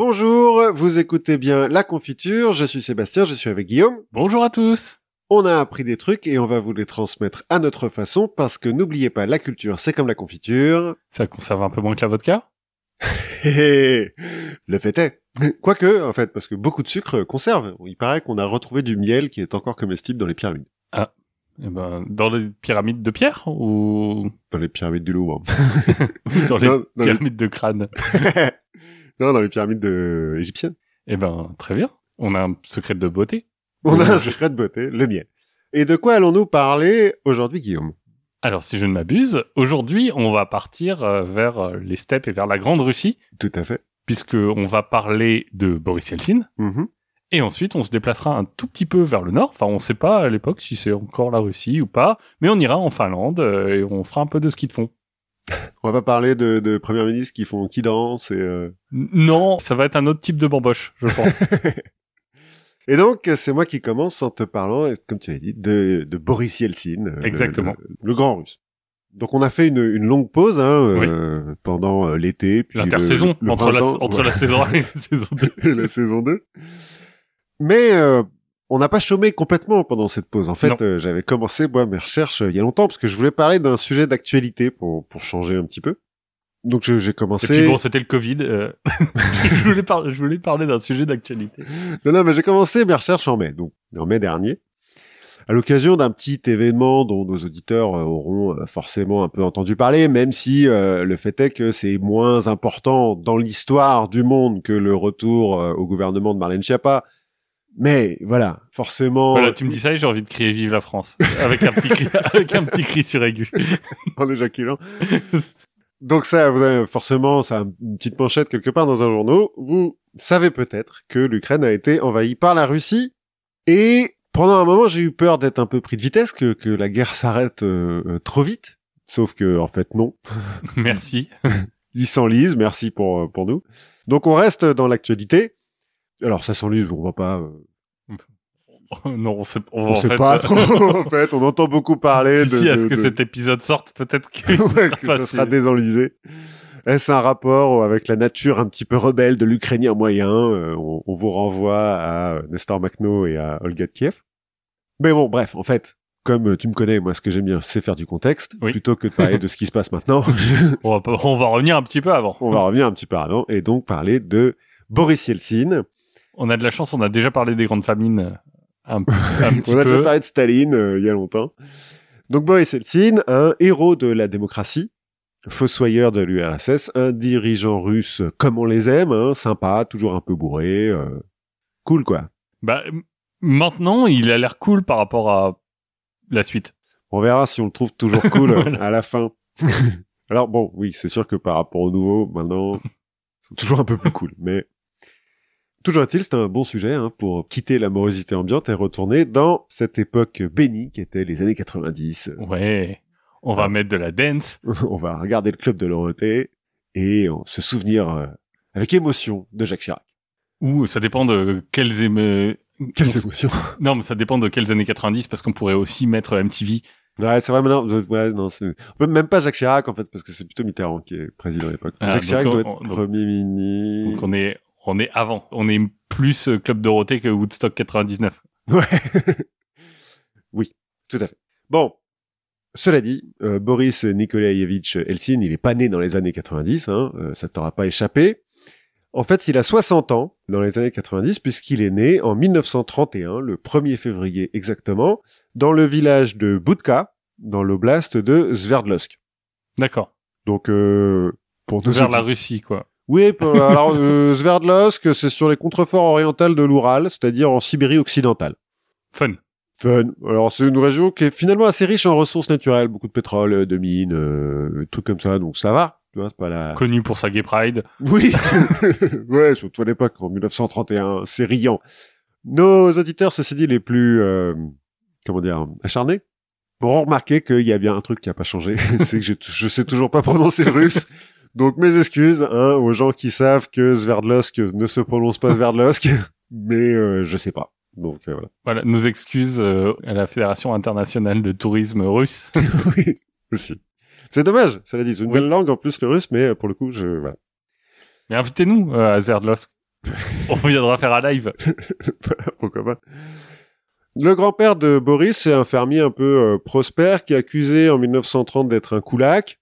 Bonjour, vous écoutez bien La Confiture, je suis Sébastien, je suis avec Guillaume. Bonjour à tous. On a appris des trucs et on va vous les transmettre à notre façon parce que n'oubliez pas, la culture c'est comme la confiture. Ça conserve un peu moins que la vodka? Le fait est. Quoique, en fait, parce que beaucoup de sucre conserve. Il paraît qu'on a retrouvé du miel qui est encore comestible dans les pyramides. Ah. Eh ben, dans les pyramides de pierre ou Dans les pyramides du Louvre. dans les Non, dans les- pyramides de crâne non, dans les pyramides de... égyptiennes. Eh ben, très bien. On a un secret de beauté. On a un secret de beauté, le miel. Et de quoi allons-nous parler aujourd'hui, Guillaume? Alors, si je ne m'abuse, aujourd'hui, on va partir euh, vers euh, les steppes et vers la Grande Russie, Tout à fait. puisque on va parler de Boris Yeltsin. Mhm. Et ensuite, on se déplacera un tout petit peu vers le nord. Enfin, on sait pas à l'époque si c'est encore la Russie ou pas, mais on ira en Finlande euh, et on fera un peu de ski de fond. On va pas parler de, de premiers ministres qui font qui dansent et euh, Non, ça va être un autre type de bamboche, je pense. et donc c'est moi qui commence en te parlant, comme tu l'as dit, de, de Boris Yeltsin, euh, Exactement. le, le grand russe. Donc on a fait une, une longue pause hein, euh, pendant euh, l'été, L'intersaison le entre, la, entre ouais, la saison 1 et la saison 2. et la saison 2. Mais euh, on n'a pas chômé complètement pendant cette pause. En fait, euh, j'avais commencé moi mes recherches euh, il y a longtemps parce que je voulais parler d'un sujet d'actualité pour pour changer un petit peu. Donc j'ai Et commencé. puis bon, c'était le Covid. euh, je, voulais par- je voulais parler d'un sujet d'actualité. Non, non, mais j'ai commencé mes recherches en mai, donc en mai dernier, à l'occasion d'un petit événement dont nos auditeurs euh, auront forcément un peu entendu parler, même si le fait est que c'est moins important dans l'histoire du monde que le retour au gouvernement de Marlène Schiappa. Mais voilà, forcément, Voilà, tu me dis ça et j'ai envie de crier Vive la France. Avec un petit cri, avec un petit cri sur aigu. en éjaculant. Donc ça, vous avez forcément, ça a une petite manchette quelque part dans un journal. Vous savez peut-être que l'Ukraine a été envahie par la Russie. Et pendant un moment, j'ai eu peur d'être un peu pris de vitesse, que, que la guerre s'arrête euh, euh, trop vite. Sauf que, en fait, non. Merci. Ils s'enlisent, merci pour, euh, pour nous. Donc on reste dans l'actualité. Alors ça s'enlise, on va pas... euh, non, on sait, on en sait fait, pas euh, trop, en fait. On entend beaucoup parler de... D'ici à de- ce que de- cet épisode sorte, peut-être que, Ouais, ça que sera ça sera passé. désenlisé. Est-ce un rapport avec la nature un petit peu rebelle de l'Ukrainien moyen Euh, on, on vous renvoie à Nestor Makhno et à Olga de Kiev. Mais bon, bref, en fait, comme tu me connais, moi, ce que j'aime bien, c'est faire du contexte, Oui. plutôt que de parler de ce qui se passe maintenant. on, va, on va revenir un petit peu avant. on va revenir un petit peu avant et donc parler de Boris Yeltsin. On a de la chance, on a déjà parlé des grandes famines euh, un, un petit On a déjà peu. parlé de Staline euh, il y a longtemps. Donc Boris Yeltsin, un héros de la démocratie, fossoyeur de l'URSS, un dirigeant russe comme on les aime, hein, sympa, toujours un peu bourré, euh, cool quoi. Bah, maintenant, il a l'air cool par rapport à la suite. On verra si on le trouve toujours cool Voilà. à la fin. Alors bon, oui, c'est sûr que par rapport au nouveau, maintenant, c'est toujours un peu plus cool, mais toujours est-il, c'est un bon sujet hein, pour quitter la morosité ambiante et retourner dans cette époque bénie qui était les années 90. Ouais. On va Ah. mettre de la dance. on va regarder le club de Dorothée et on se souvenir euh, avec émotion de Jacques Chirac. Ou ça dépend de quelles éme- Quelles émotions Non, mais ça dépend de quelles années 90 parce qu'on pourrait aussi mettre MTV. Ouais, c'est vrai, mais non, ouais, même pas Jacques Chirac, en fait, parce que c'est plutôt Mitterrand qui est président à l'époque. Ah, Jacques Chirac on- doit être on- donc- premier ministre. Donc on est on est avant, on est plus euh, Club Dorothée que Woodstock 99. Ouais. oui, tout à fait. Bon. Cela dit, euh, Boris Nikolaevitch Eltsine, il est pas né dans les années 90, hein, euh, ça t'aura pas échappé. En fait, il a 60 ans dans les années 90 puisqu'il est né en 1931, le 1er février exactement, dans le village de Budka, dans l'oblast de Sverdlovsk. D'accord. Donc, euh, pour nos Vers la Russie quoi. Oui, alors euh, Sverdlovsk, c'est sur les contreforts orientales de l'Oural, c'est-à-dire en Sibérie occidentale. Fun. Fun. Alors c'est une région qui est finalement assez riche en ressources naturelles, beaucoup de pétrole, euh, de mines, euh, trucs comme ça, donc ça va. Tu vois, c'est pas la. Connu pour sa Gay Pride. Oui. ouais, surtout à l'époque, en 1931, c'est riant. Nos auditeurs, ceci dit, les plus, euh, comment dire, acharnés, auront remarqué qu'il y a bien un truc qui a pas changé, c'est que je sais toujours pas prononcer le russe. Donc mes excuses hein, aux gens qui savent que Sverdlovsk ne se prononce pas Sverdlovsk, mais euh, je sais pas. Donc euh, voilà. Voilà, nos excuses euh, à la Fédération internationale de tourisme russe. oui, aussi. C'est dommage, ça l'a dit. C'est une Oui. belle langue en plus le russe, mais euh, pour le coup, je voilà. Mais invitez-nous euh, à Sverdlovsk. On viendra faire un live. Pourquoi pas. Le grand-père de Boris, c'est un fermier un peu euh, prospère qui est accusé en 1930 d'être un koulak.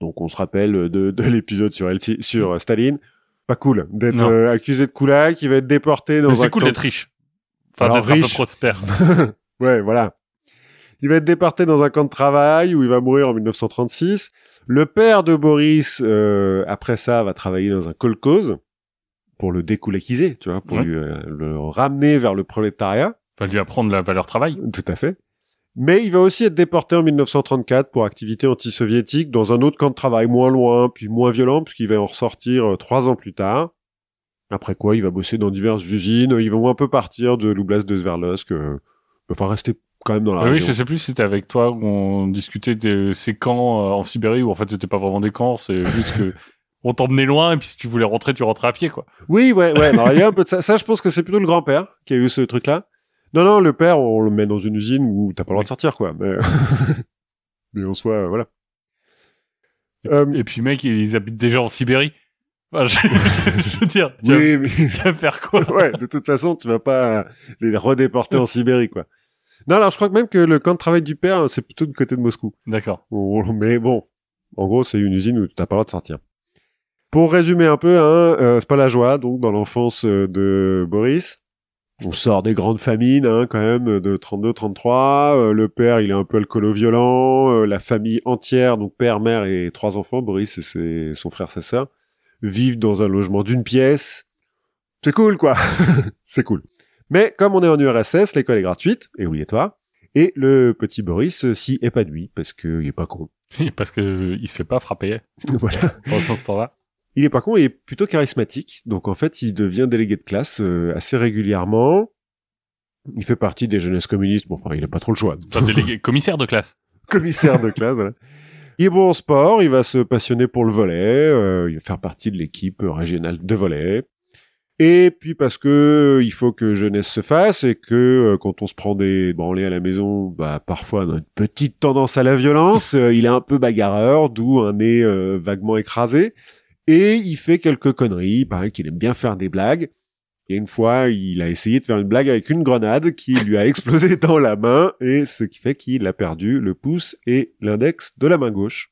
Donc on se rappelle de, de l'épisode sur, LC sur euh, Staline. Pas cool d'être euh, accusé de koulak, il va être déporté dans Mais un c'est cool camp- d'être riche. Enfin, d'être un peu prospère. Ouais, voilà. Il va être déporté dans un camp de travail où il va mourir en 1936. Le père de Boris, euh, après ça, va travailler dans un kolkhoz pour le dékoulakiser, tu vois, pour Ouais. lui, le ramener vers le prolétariat. Va lui apprendre la valeur travail. Tout à fait. Mais il va aussi être déporté en 1934 pour activité anti-soviétique dans un autre camp de travail moins loin, puis moins violent, puisqu'il va en ressortir euh, trois ans plus tard. Après quoi, il va bosser dans diverses usines. Ils vont un peu partir de l'oblast de Sverdlovsk, euh, enfin rester quand même dans la Ah oui, région. je sais plus si c'était avec toi où on discutait de ces camps euh, en Sibérie où en fait c'était pas vraiment des camps, c'est juste que on t'emmenait loin et puis si tu voulais rentrer, tu rentrais à pied quoi. Oui, ouais, ouais. Alors, il y a un peu de ça. Ça, je pense que c'est plutôt le grand-père qui a eu ce truc-là. Non, non, le père, on le met dans une usine où t'as pas le droit de sortir, quoi. Mais, mais en soi, euh, voilà. Euh, Et puis mec, ils habitent déjà en Sibérie. Enfin, je, je veux dire, tu, vas, oui, mais... tu vas faire quoi ouais, de toute façon, tu vas pas les redéporter en Sibérie, quoi. Non, alors je crois que même que le camp de travail du père, c'est plutôt du côté de Moscou. D'accord. Mais bon, en gros, c'est une usine où t'as pas le droit de sortir. Pour résumer un peu, hein, euh, c'est pas la joie, donc dans l'enfance euh, de Boris. On sort des grandes famines, hein, quand même, de 32-33. Euh, le père, il est un peu alcoolo-violent. Euh, la famille entière, donc père, mère et trois enfants, Boris et ses- son frère, sa sœur, vivent dans un logement d'une pièce. C'est cool, quoi. c'est cool. Mais comme on est en URSS, l'école est gratuite et obligatoire. Et le petit Boris s'y épanouit parce qu'il est pas con. Parce que il se fait pas frapper voilà. pendant ce temps-là. Il est pas con et plutôt charismatique. Donc en fait, il devient délégué de classe euh, assez régulièrement. Il fait partie des jeunesses communistes. Bon, enfin, il a pas trop le choix. Enfin, délégué, commissaire de classe. Commissaire de classe, voilà. Il est bon en sport. Il va se passionner pour le volet. euh, il va faire partie de l'équipe régionale de volet. Et puis parce que euh, il faut que jeunesse se fasse et que euh, quand on se prend des branlées à la maison, bah parfois on a une petite tendance à la violence. euh, il est un peu bagarreur, d'où un nez euh, vaguement écrasé. Et il fait quelques conneries. Il paraît qu'il aime bien faire des blagues. Et une fois, il a essayé de faire une blague avec une grenade qui lui a explosé dans la main, et ce qui fait qu'il a perdu le pouce et l'index de la main gauche.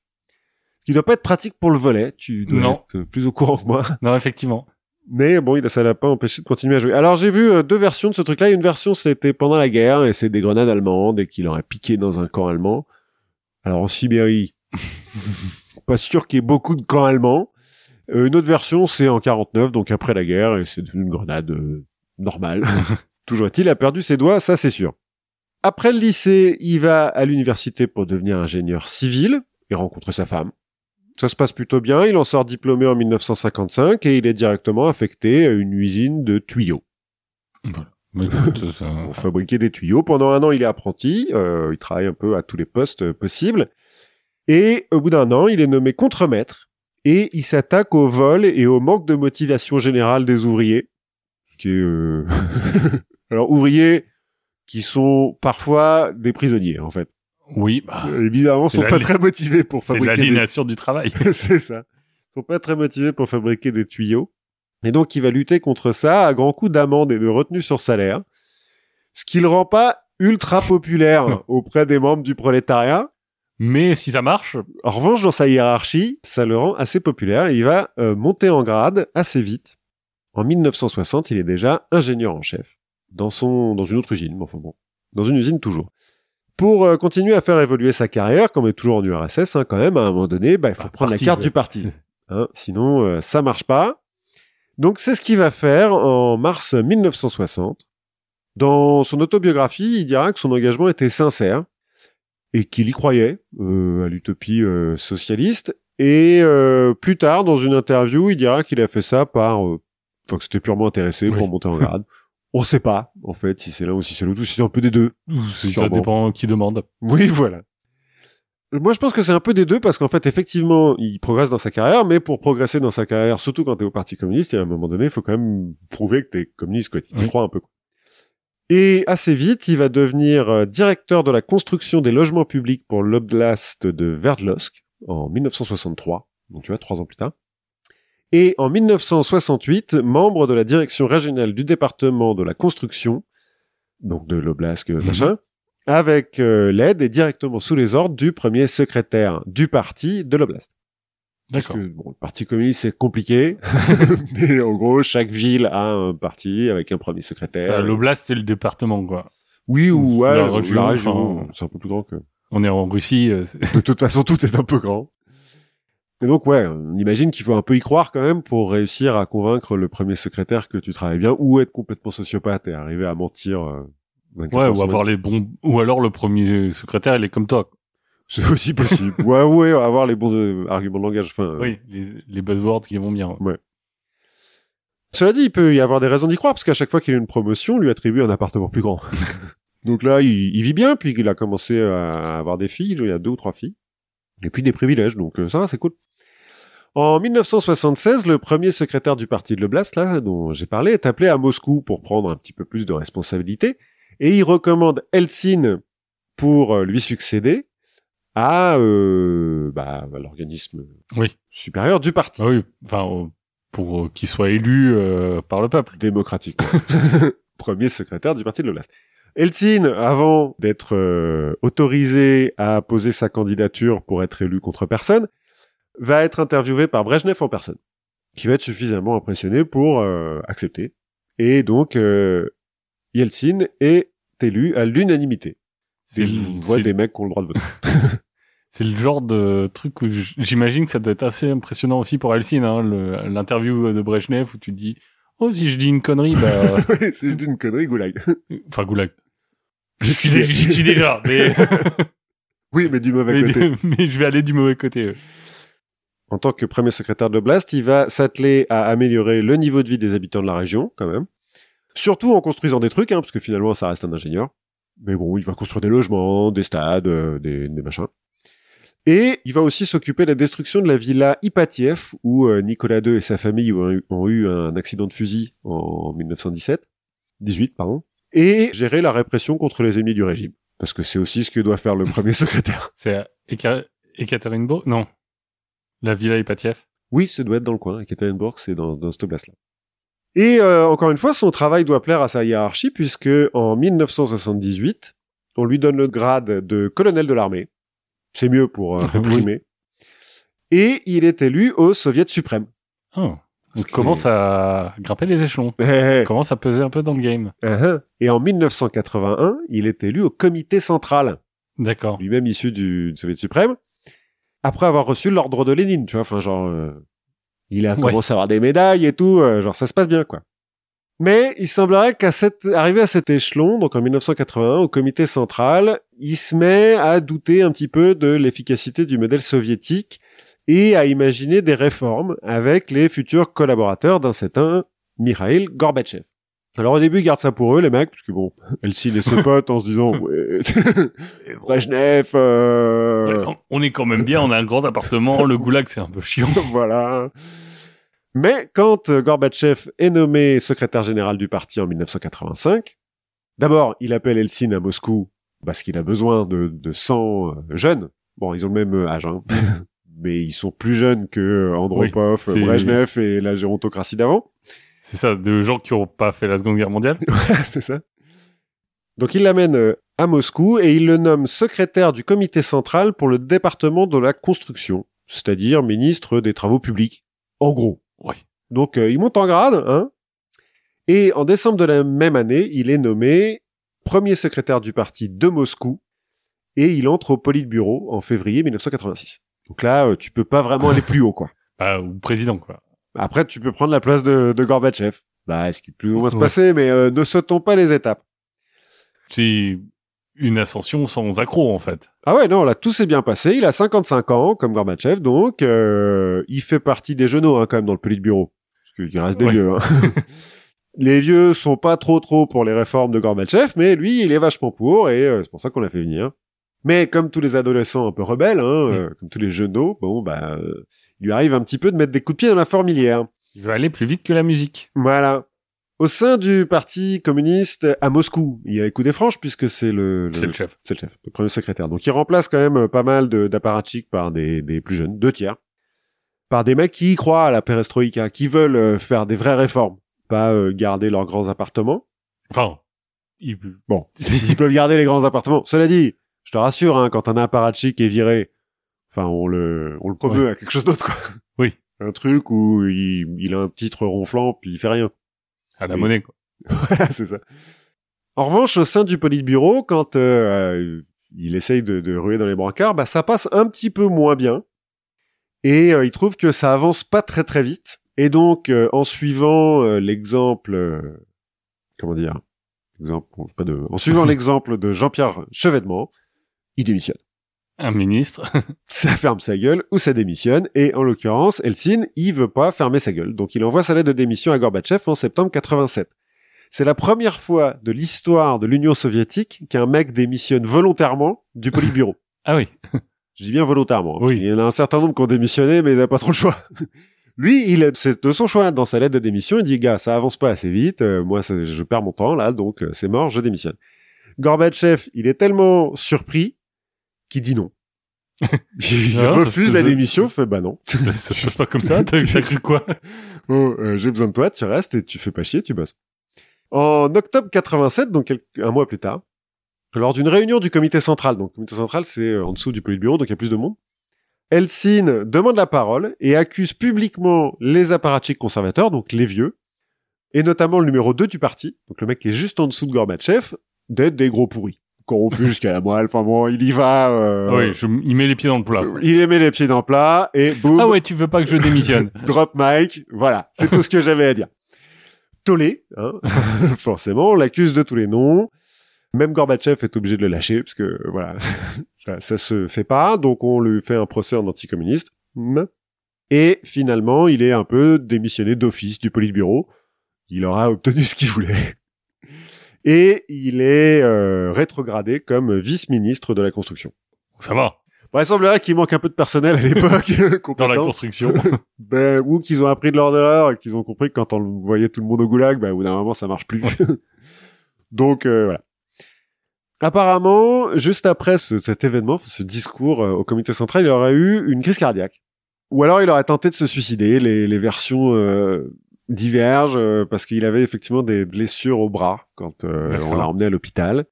Ce qui doit pas être pratique pour le volet. Tu dois Non. être plus au courant que moi. Non, effectivement. Mais bon, ça l'a pas empêché de continuer à jouer. Alors j'ai vu euh, deux versions de ce truc-là. Une version c'était pendant la guerre et c'est des grenades allemandes et qu'il aurait piqué dans un camp allemand. Alors en Sibérie, pas sûr qu'il y ait beaucoup de camps allemands. Euh, une autre version c'est en 49, donc après la guerre et c'est une grenade euh, normale. Toujours est-il, il a perdu ses doigts, ça c'est sûr. Après le lycée, il va à l'université pour devenir ingénieur civil et rencontrer sa femme. Ça se passe plutôt bien, il en sort diplômé en 1955 et il est directement affecté à une usine de tuyaux. Voilà. Mais écoute, ça- Pour fabriquer des tuyaux. Pendant un an, il est apprenti, euh, il travaille un peu à tous les postes euh, possibles. Et au bout d'un an, il est nommé contremaître et il s'attaque au vol et au manque de motivation générale des ouvriers. Qui est... euh, Alors, ouvriers qui sont parfois des prisonniers, en fait. oui, bah, Évidemment, C'est sont pas très motivés pour c'est fabriquer des l'aliénation du travail. c'est ça. Ils sont pas très motivés pour fabriquer des tuyaux. Et donc, il va lutter contre ça à grands coups d'amende et de retenue sur salaire. Ce qui le rend pas ultra populaire auprès des membres du prolétariat. Mais si ça marche, En revanche, dans sa hiérarchie, ça le rend assez populaire et il va euh, monter en grade assez vite. En 1960, il est déjà ingénieur en chef dans son dans une autre usine, mais enfin bon, dans une usine toujours. Pour euh, continuer à faire évoluer sa carrière, comme on est toujours en URSS, hein, quand même, à un moment donné, bah, il faut Ah, prendre parti, la carte ouais. du parti. Hein, sinon, euh, ça marche pas. Donc, c'est ce qu'il va faire en mars 1960. Dans son autobiographie, il dira que son engagement était sincère et qu'il y croyait euh, à l'utopie euh, socialiste. Et euh, plus tard, dans une interview, il dira qu'il a fait ça par, euh, enfin que c'était purement intéressé Oui. pour monter en grade. On sait pas, en fait, si c'est l'un ou si c'est l'autre, ou si c'est un peu des deux. ça dépend qui demande. Oui, voilà. Moi, je pense que c'est un peu des deux parce qu'en fait, effectivement, il progresse dans sa carrière, mais pour progresser dans sa carrière, surtout quand t'es au Parti communiste, il y a un moment donné, il faut quand même prouver que t'es communiste, quoi. Tu Oui. crois un peu. quoi. Et assez vite, il va devenir euh, directeur de la construction des logements publics pour l'oblast de Verdlovsk en 1963. Donc, tu vois, trois ans plus tard. Et en 1968, membre de la direction régionale du département de la construction, donc de l'oblast, Mhm. machin, avec euh, l'aide et directement sous les ordres du premier secrétaire du parti de l'oblast. Parce que bon, le parti communiste c'est compliqué, mais en gros chaque ville a un parti avec un premier secrétaire. L'oblast, c'est le département, quoi. Oui ou ouais, La région, c'est un peu plus grand que. On est en Russie. euh, De toute façon, tout est un peu grand. Et donc ouais, on imagine qu'il faut un peu y croire quand même pour réussir à convaincre le premier secrétaire que tu travailles bien, ou être complètement sociopathe et arriver à mentir. euh, 24 Ouais, ou avoir les bons, ou alors le premier secrétaire, il est comme toi. C'est aussi possible. ouais, ouais, avoir les bons euh, arguments de langage. Enfin, euh, Oui, les, les buzzwords qui vont bien. Cela dit, il peut y avoir des raisons d'y croire, parce qu'à chaque fois qu'il a une promotion, on lui attribue un appartement plus grand. Donc là, il, il vit bien, puis il a commencé à avoir des filles, il y a deux ou trois filles, et puis des privilèges, donc euh, ça va, c'est cool. En 1976, le premier secrétaire du parti de l'Oblast, là, dont j'ai parlé, est appelé à Moscou pour prendre un petit peu plus de responsabilités, et il recommande Eltsine pour lui succéder à euh, bah, l'organisme Oui. supérieur du parti. Ah oui, enfin, euh, pour euh, qu'il soit élu euh, par le peuple. démocratique. Premier secrétaire du parti de l'Oblast. Eltsine, avant d'être euh, autorisé à poser sa candidature pour être élu contre personne, va être interviewé par Brejnev en personne, qui va être suffisamment impressionné pour euh, accepter. Et donc, euh, Yeltsin est élu à l'unanimité. C'est le- on voit c'est- des mecs qui ont le droit de voter. C'est le genre de truc où j'imagine que ça doit être assez impressionnant aussi pour Elsin, hein, l'interview de Brezhnev où tu dis oh si je dis une connerie bah c'est juste une connerie, goulag. enfin goulag. J'y suis, dé- j'y suis déjà, mais Oui, mais du mauvais mais, côté. mais je vais aller du mauvais côté. euh. en tant que premier secrétaire de l'Oblast, il va s'atteler à améliorer le niveau de vie des habitants de la région, quand même. Surtout en construisant des trucs, hein, parce que finalement, ça reste un ingénieur. Mais bon, il va construire des logements, des stades, euh, des, des machins. Et il va aussi s'occuper de la destruction de la villa Ipatiev, où euh, Nicolas II et sa famille ont eu, un accident de fusil en 1917. 18, pardon. Et gérer la répression contre les ennemis du régime. Parce que c'est aussi ce que doit faire le premier secrétaire. C'est Ekaterinbourg? Non. La Villa Ipatiev. Oui, ça doit être dans le coin. Ekaterinbourg, c'est dans, dans cette oblast-là. Et euh, encore une fois, son travail doit plaire à sa hiérarchie, puisque en 1978, on lui donne le grade de colonel de l'armée. C'est mieux pour euh, Oui. réprimer. Et il est élu au Soviet suprême. Oh. On commence à grimper les échelons. Eh, eh, On commence à peser un peu dans le game. uh-huh. Et en 1981, il est élu au comité central, D'accord. lui-même issu du, du Soviet suprême, après avoir reçu l'ordre de Lénine, tu vois, enfin genre, euh, il a Ouais. commencé à avoir des médailles et tout, euh, genre ça se passe bien, quoi. Mais il semblerait qu'à cette, arrivé à cet échelon, donc en 1981, au comité central, il se met à douter un petit peu de l'efficacité du modèle soviétique et à imaginer des réformes avec les futurs collaborateurs d'un certain Mikhail Gorbatchev. Alors au début, ils gardent ça pour eux, les mecs, parce que bon, Elsie et ses potes en se disant, ouais, Brejnev, euh, Ouais, on- on est quand même bien, on a un grand appartement, le goulag c'est un peu chiant. voilà. Mais quand euh, Gorbatchev est nommé secrétaire général du parti en 1985, d'abord, il appelle Eltsine à Moscou parce qu'il a besoin de, de 100 euh, jeunes. Bon, ils ont le même euh, âge, hein. mais ils sont plus jeunes que Andropov, Oui, Brejnev et la gérontocratie d'avant. C'est ça, de gens qui ont pas fait la Seconde Guerre mondiale. c'est ça. Donc il l'amène à Moscou et il le nomme secrétaire du comité central pour le département de la construction, c'est-à-dire ministre des travaux publics. En gros. Oui. Donc euh, il monte en grade, hein. Et en décembre de la même année, il est nommé premier secrétaire du parti de Moscou et il entre au Politburo en février 1986. Donc là, euh, tu peux pas vraiment aller plus haut, quoi. Bah, ou président, quoi. Après, tu peux prendre la place de, de Gorbatchev. Bah, ce qui peut plus ou moins se Ouais. passer, mais euh, ne sautons pas les étapes. C'est une ascension sans accroc, en fait. Ah ouais, non, là, tout s'est bien passé. Il a 55 ans, comme Gorbatchev, donc euh, il fait partie des genoux, hein, quand même, dans le Politburo. Parce qu'il reste des Ouais. vieux. Hein. les vieux sont pas trop trop pour les réformes de Gorbatchev, mais lui, il est vachement pour, et euh, c'est pour ça qu'on l'a fait venir. Mais comme tous les adolescents un peu rebelles, hein, Mm. euh, comme tous les genoux, bon, bah, euh, il lui arrive un petit peu de mettre des coups de pied dans la fourmilière. Il veut aller plus vite que la musique. Voilà. Au sein du parti communiste à Moscou, il y a les coups des franches puisque c'est le, le- C'est le chef. c'est le chef, le premier secrétaire. Donc il remplace quand même euh, pas mal de- d'apparatchiks par des, des plus jeunes, deux tiers. par des mecs qui y croient à la perestroïka, qui veulent euh, faire des vraies réformes, pas euh, garder leurs grands appartements. Enfin, il... Bon, s'ils peuvent garder les grands appartements. Cela dit, je te rassure, hein, quand un apparatchik est viré, enfin, on le, on le promeut à quelque chose d'autre, quoi. Oui. Un truc où il, il a un titre ronflant, puis il fait rien. À la Oui. monnaie, quoi. c'est ça. En revanche, au sein du Politburo, quand euh, euh, il essaye de, de ruer dans les brancards, bah, ça passe un petit peu moins bien. Et euh, il trouve que ça avance pas très très vite. Et donc, euh, en suivant l'exemple, comment dire, exemple, bon, j'ai pas de, en suivant l'exemple de Jean-Pierre Chevènement, il démissionne. Un ministre. Ça ferme sa gueule ou ça démissionne. Et en l'occurrence, Eltsine, il veut pas fermer sa gueule. Donc il envoie sa lettre de démission à Gorbatchev en septembre 87. C'est la première fois de l'histoire de l'Union soviétique qu'un mec démissionne volontairement du Politburo. ah oui. Je dis bien volontairement. hein, Oui. Il y en a un certain nombre qui ont démissionné, mais ils n'avaient pas trop le choix. Lui, il est, c'est de son choix. Dans sa lettre de démission, il dit, gars, ça avance pas assez vite. euh, moi, je perds mon temps, là, donc euh, c'est mort, je démissionne. Gorbatchev, il est tellement surpris qu'il dit non. il Non, ça refuse se la faisait. démission, fait, bah non. ça se passe pas comme ça. T'as cru quoi? Oh, euh, j'ai besoin de toi, tu restes et tu fais pas chier, tu bosses. En octobre 87, donc un mois plus tard, lors d'une réunion du comité central, donc le comité central c'est euh, en dessous du politburo, donc il y a plus de monde, Eltsine demande la parole et accuse publiquement les apparatchiks conservateurs, donc les vieux, et notamment le numéro 2 du parti, donc le mec qui est juste en dessous de Gorbatchev, d'être des gros pourris. Corrompus jusqu'à la moelle, enfin bon, il y va, euh, Oui, je, il met les pieds dans le plat. il met les pieds dans le plat, et boum, Ah ouais, tu veux pas que je démissionne drop mic, voilà, c'est tout ce que j'avais à dire. Tollé, hein, forcément, on l'accuse de tous les noms. Même Gorbatchev est obligé de le lâcher, parce que, voilà, ça- se fait pas, donc on lui fait un procès en anticommuniste. Et finalement, il est un peu démissionné d'office du Politburo. Il aura obtenu ce qu'il voulait. Et il est euh, rétrogradé comme vice-ministre de la construction. Ça va. Bon, il semblerait qu'il manque un peu de personnel à l'époque. Dans la construction. Ben, ou qu'ils ont appris de leur erreur et qu'ils ont compris que quand on voyait tout le monde au goulag, ben, au bout d'un moment, ça marche plus. Donc, euh, voilà. Apparemment, juste après ce- cet événement, ce discours euh, au comité central, il aurait eu une crise cardiaque. Ou alors il aurait tenté de se suicider. Les, les versions euh, divergent euh, parce qu'il avait effectivement des blessures au bras quand euh, on l'a emmené à l'hôpital.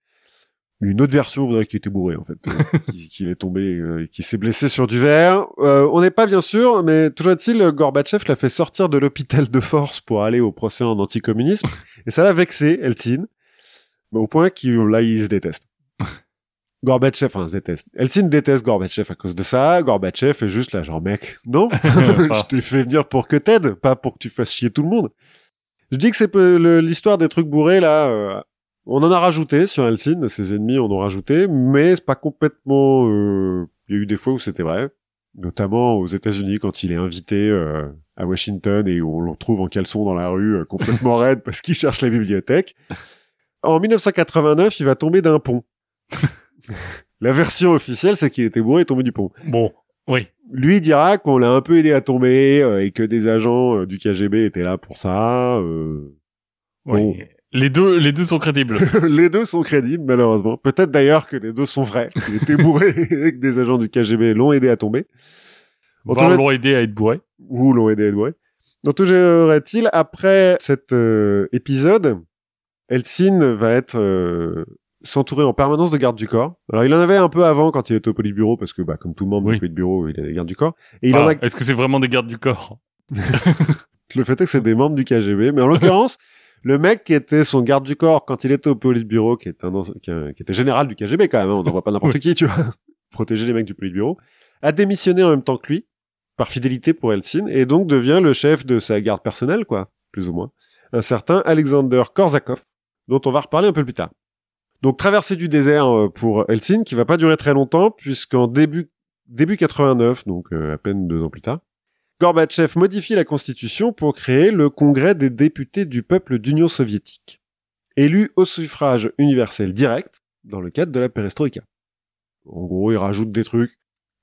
Une autre version voudrait qu'il était bourré en fait, euh, qu'il est tombé, euh, qu'il s'est blessé sur du verre. Euh, on n'est pas bien sûr, mais toujours est-il, Gorbatchev l'a fait sortir de l'hôpital de force pour aller au procès en anticommunisme, et ça l'a vexé, Eltsine, mais au point qu'il là il se déteste. Gorbatchev, enfin, se déteste. Eltsine déteste Gorbatchev à cause de ça. Gorbatchev est juste là, genre, mec, non, je t'ai fait venir pour que t'aides, pas pour que tu fasses chier tout le monde. Je dis que c'est l'histoire des trucs bourrés, là, euh, on en a rajouté sur Eltsine, ses ennemis en ont rajouté, mais c'est pas complètement, euh, il y a eu des fois où c'était vrai. Notamment aux États-Unis quand il est invité euh, à Washington et où on le trouve en caleçon dans la rue, euh, complètement raide parce qu'il cherche la bibliothèque. En 1989, il va tomber d'un pont. la version officielle, c'est qu'il était bourré et tombé du pont. Bon, oui. Lui dira qu'on l'a un peu aidé à tomber euh, et que des agents euh, du KGB étaient là pour ça. euh. oui. Bon. Les deux, les deux sont crédibles. les deux sont crédibles, malheureusement. Peut-être d'ailleurs que les deux sont vrais. Il était bourré et que des agents du KGB l'ont aidé à tomber. En cas- l'ont aidé à être bourré. ou l'ont aidé à être bourré. Donc, tout il après cet euh, épisode, Eltsine va être euh, s'entourer en permanence de gardes du corps. Alors, il en avait un peu avant quand il était au Politburo, parce que, bah, comme tout Oui. au Politburo, il a des gardes du corps. Et il en a Est-ce que c'est vraiment des gardes du corps? Le fait est que c'est des membres du KGB, mais en l'occurrence, le mec qui était son garde du corps quand il était au Politburo, qui, est un, qui, était général du KGB quand même, hein, on n'envoie pas n'importe qui, tu vois, protéger les mecs du Politburo, a démissionné en même temps que lui, par fidélité pour Eltsine, et donc devient le chef de sa garde personnelle, quoi, plus ou moins. Un certain Alexander Korzakov, dont on va reparler un peu plus tard. Donc traversée du désert euh, pour Eltsine, qui va pas durer très longtemps, puisqu'en début, début 89, donc euh, à peine deux ans plus tard, Gorbatchev modifie la constitution pour créer le Congrès des députés du peuple d'Union soviétique, élu au suffrage universel direct dans le cadre de la perestroïka. En gros, il rajoute des trucs.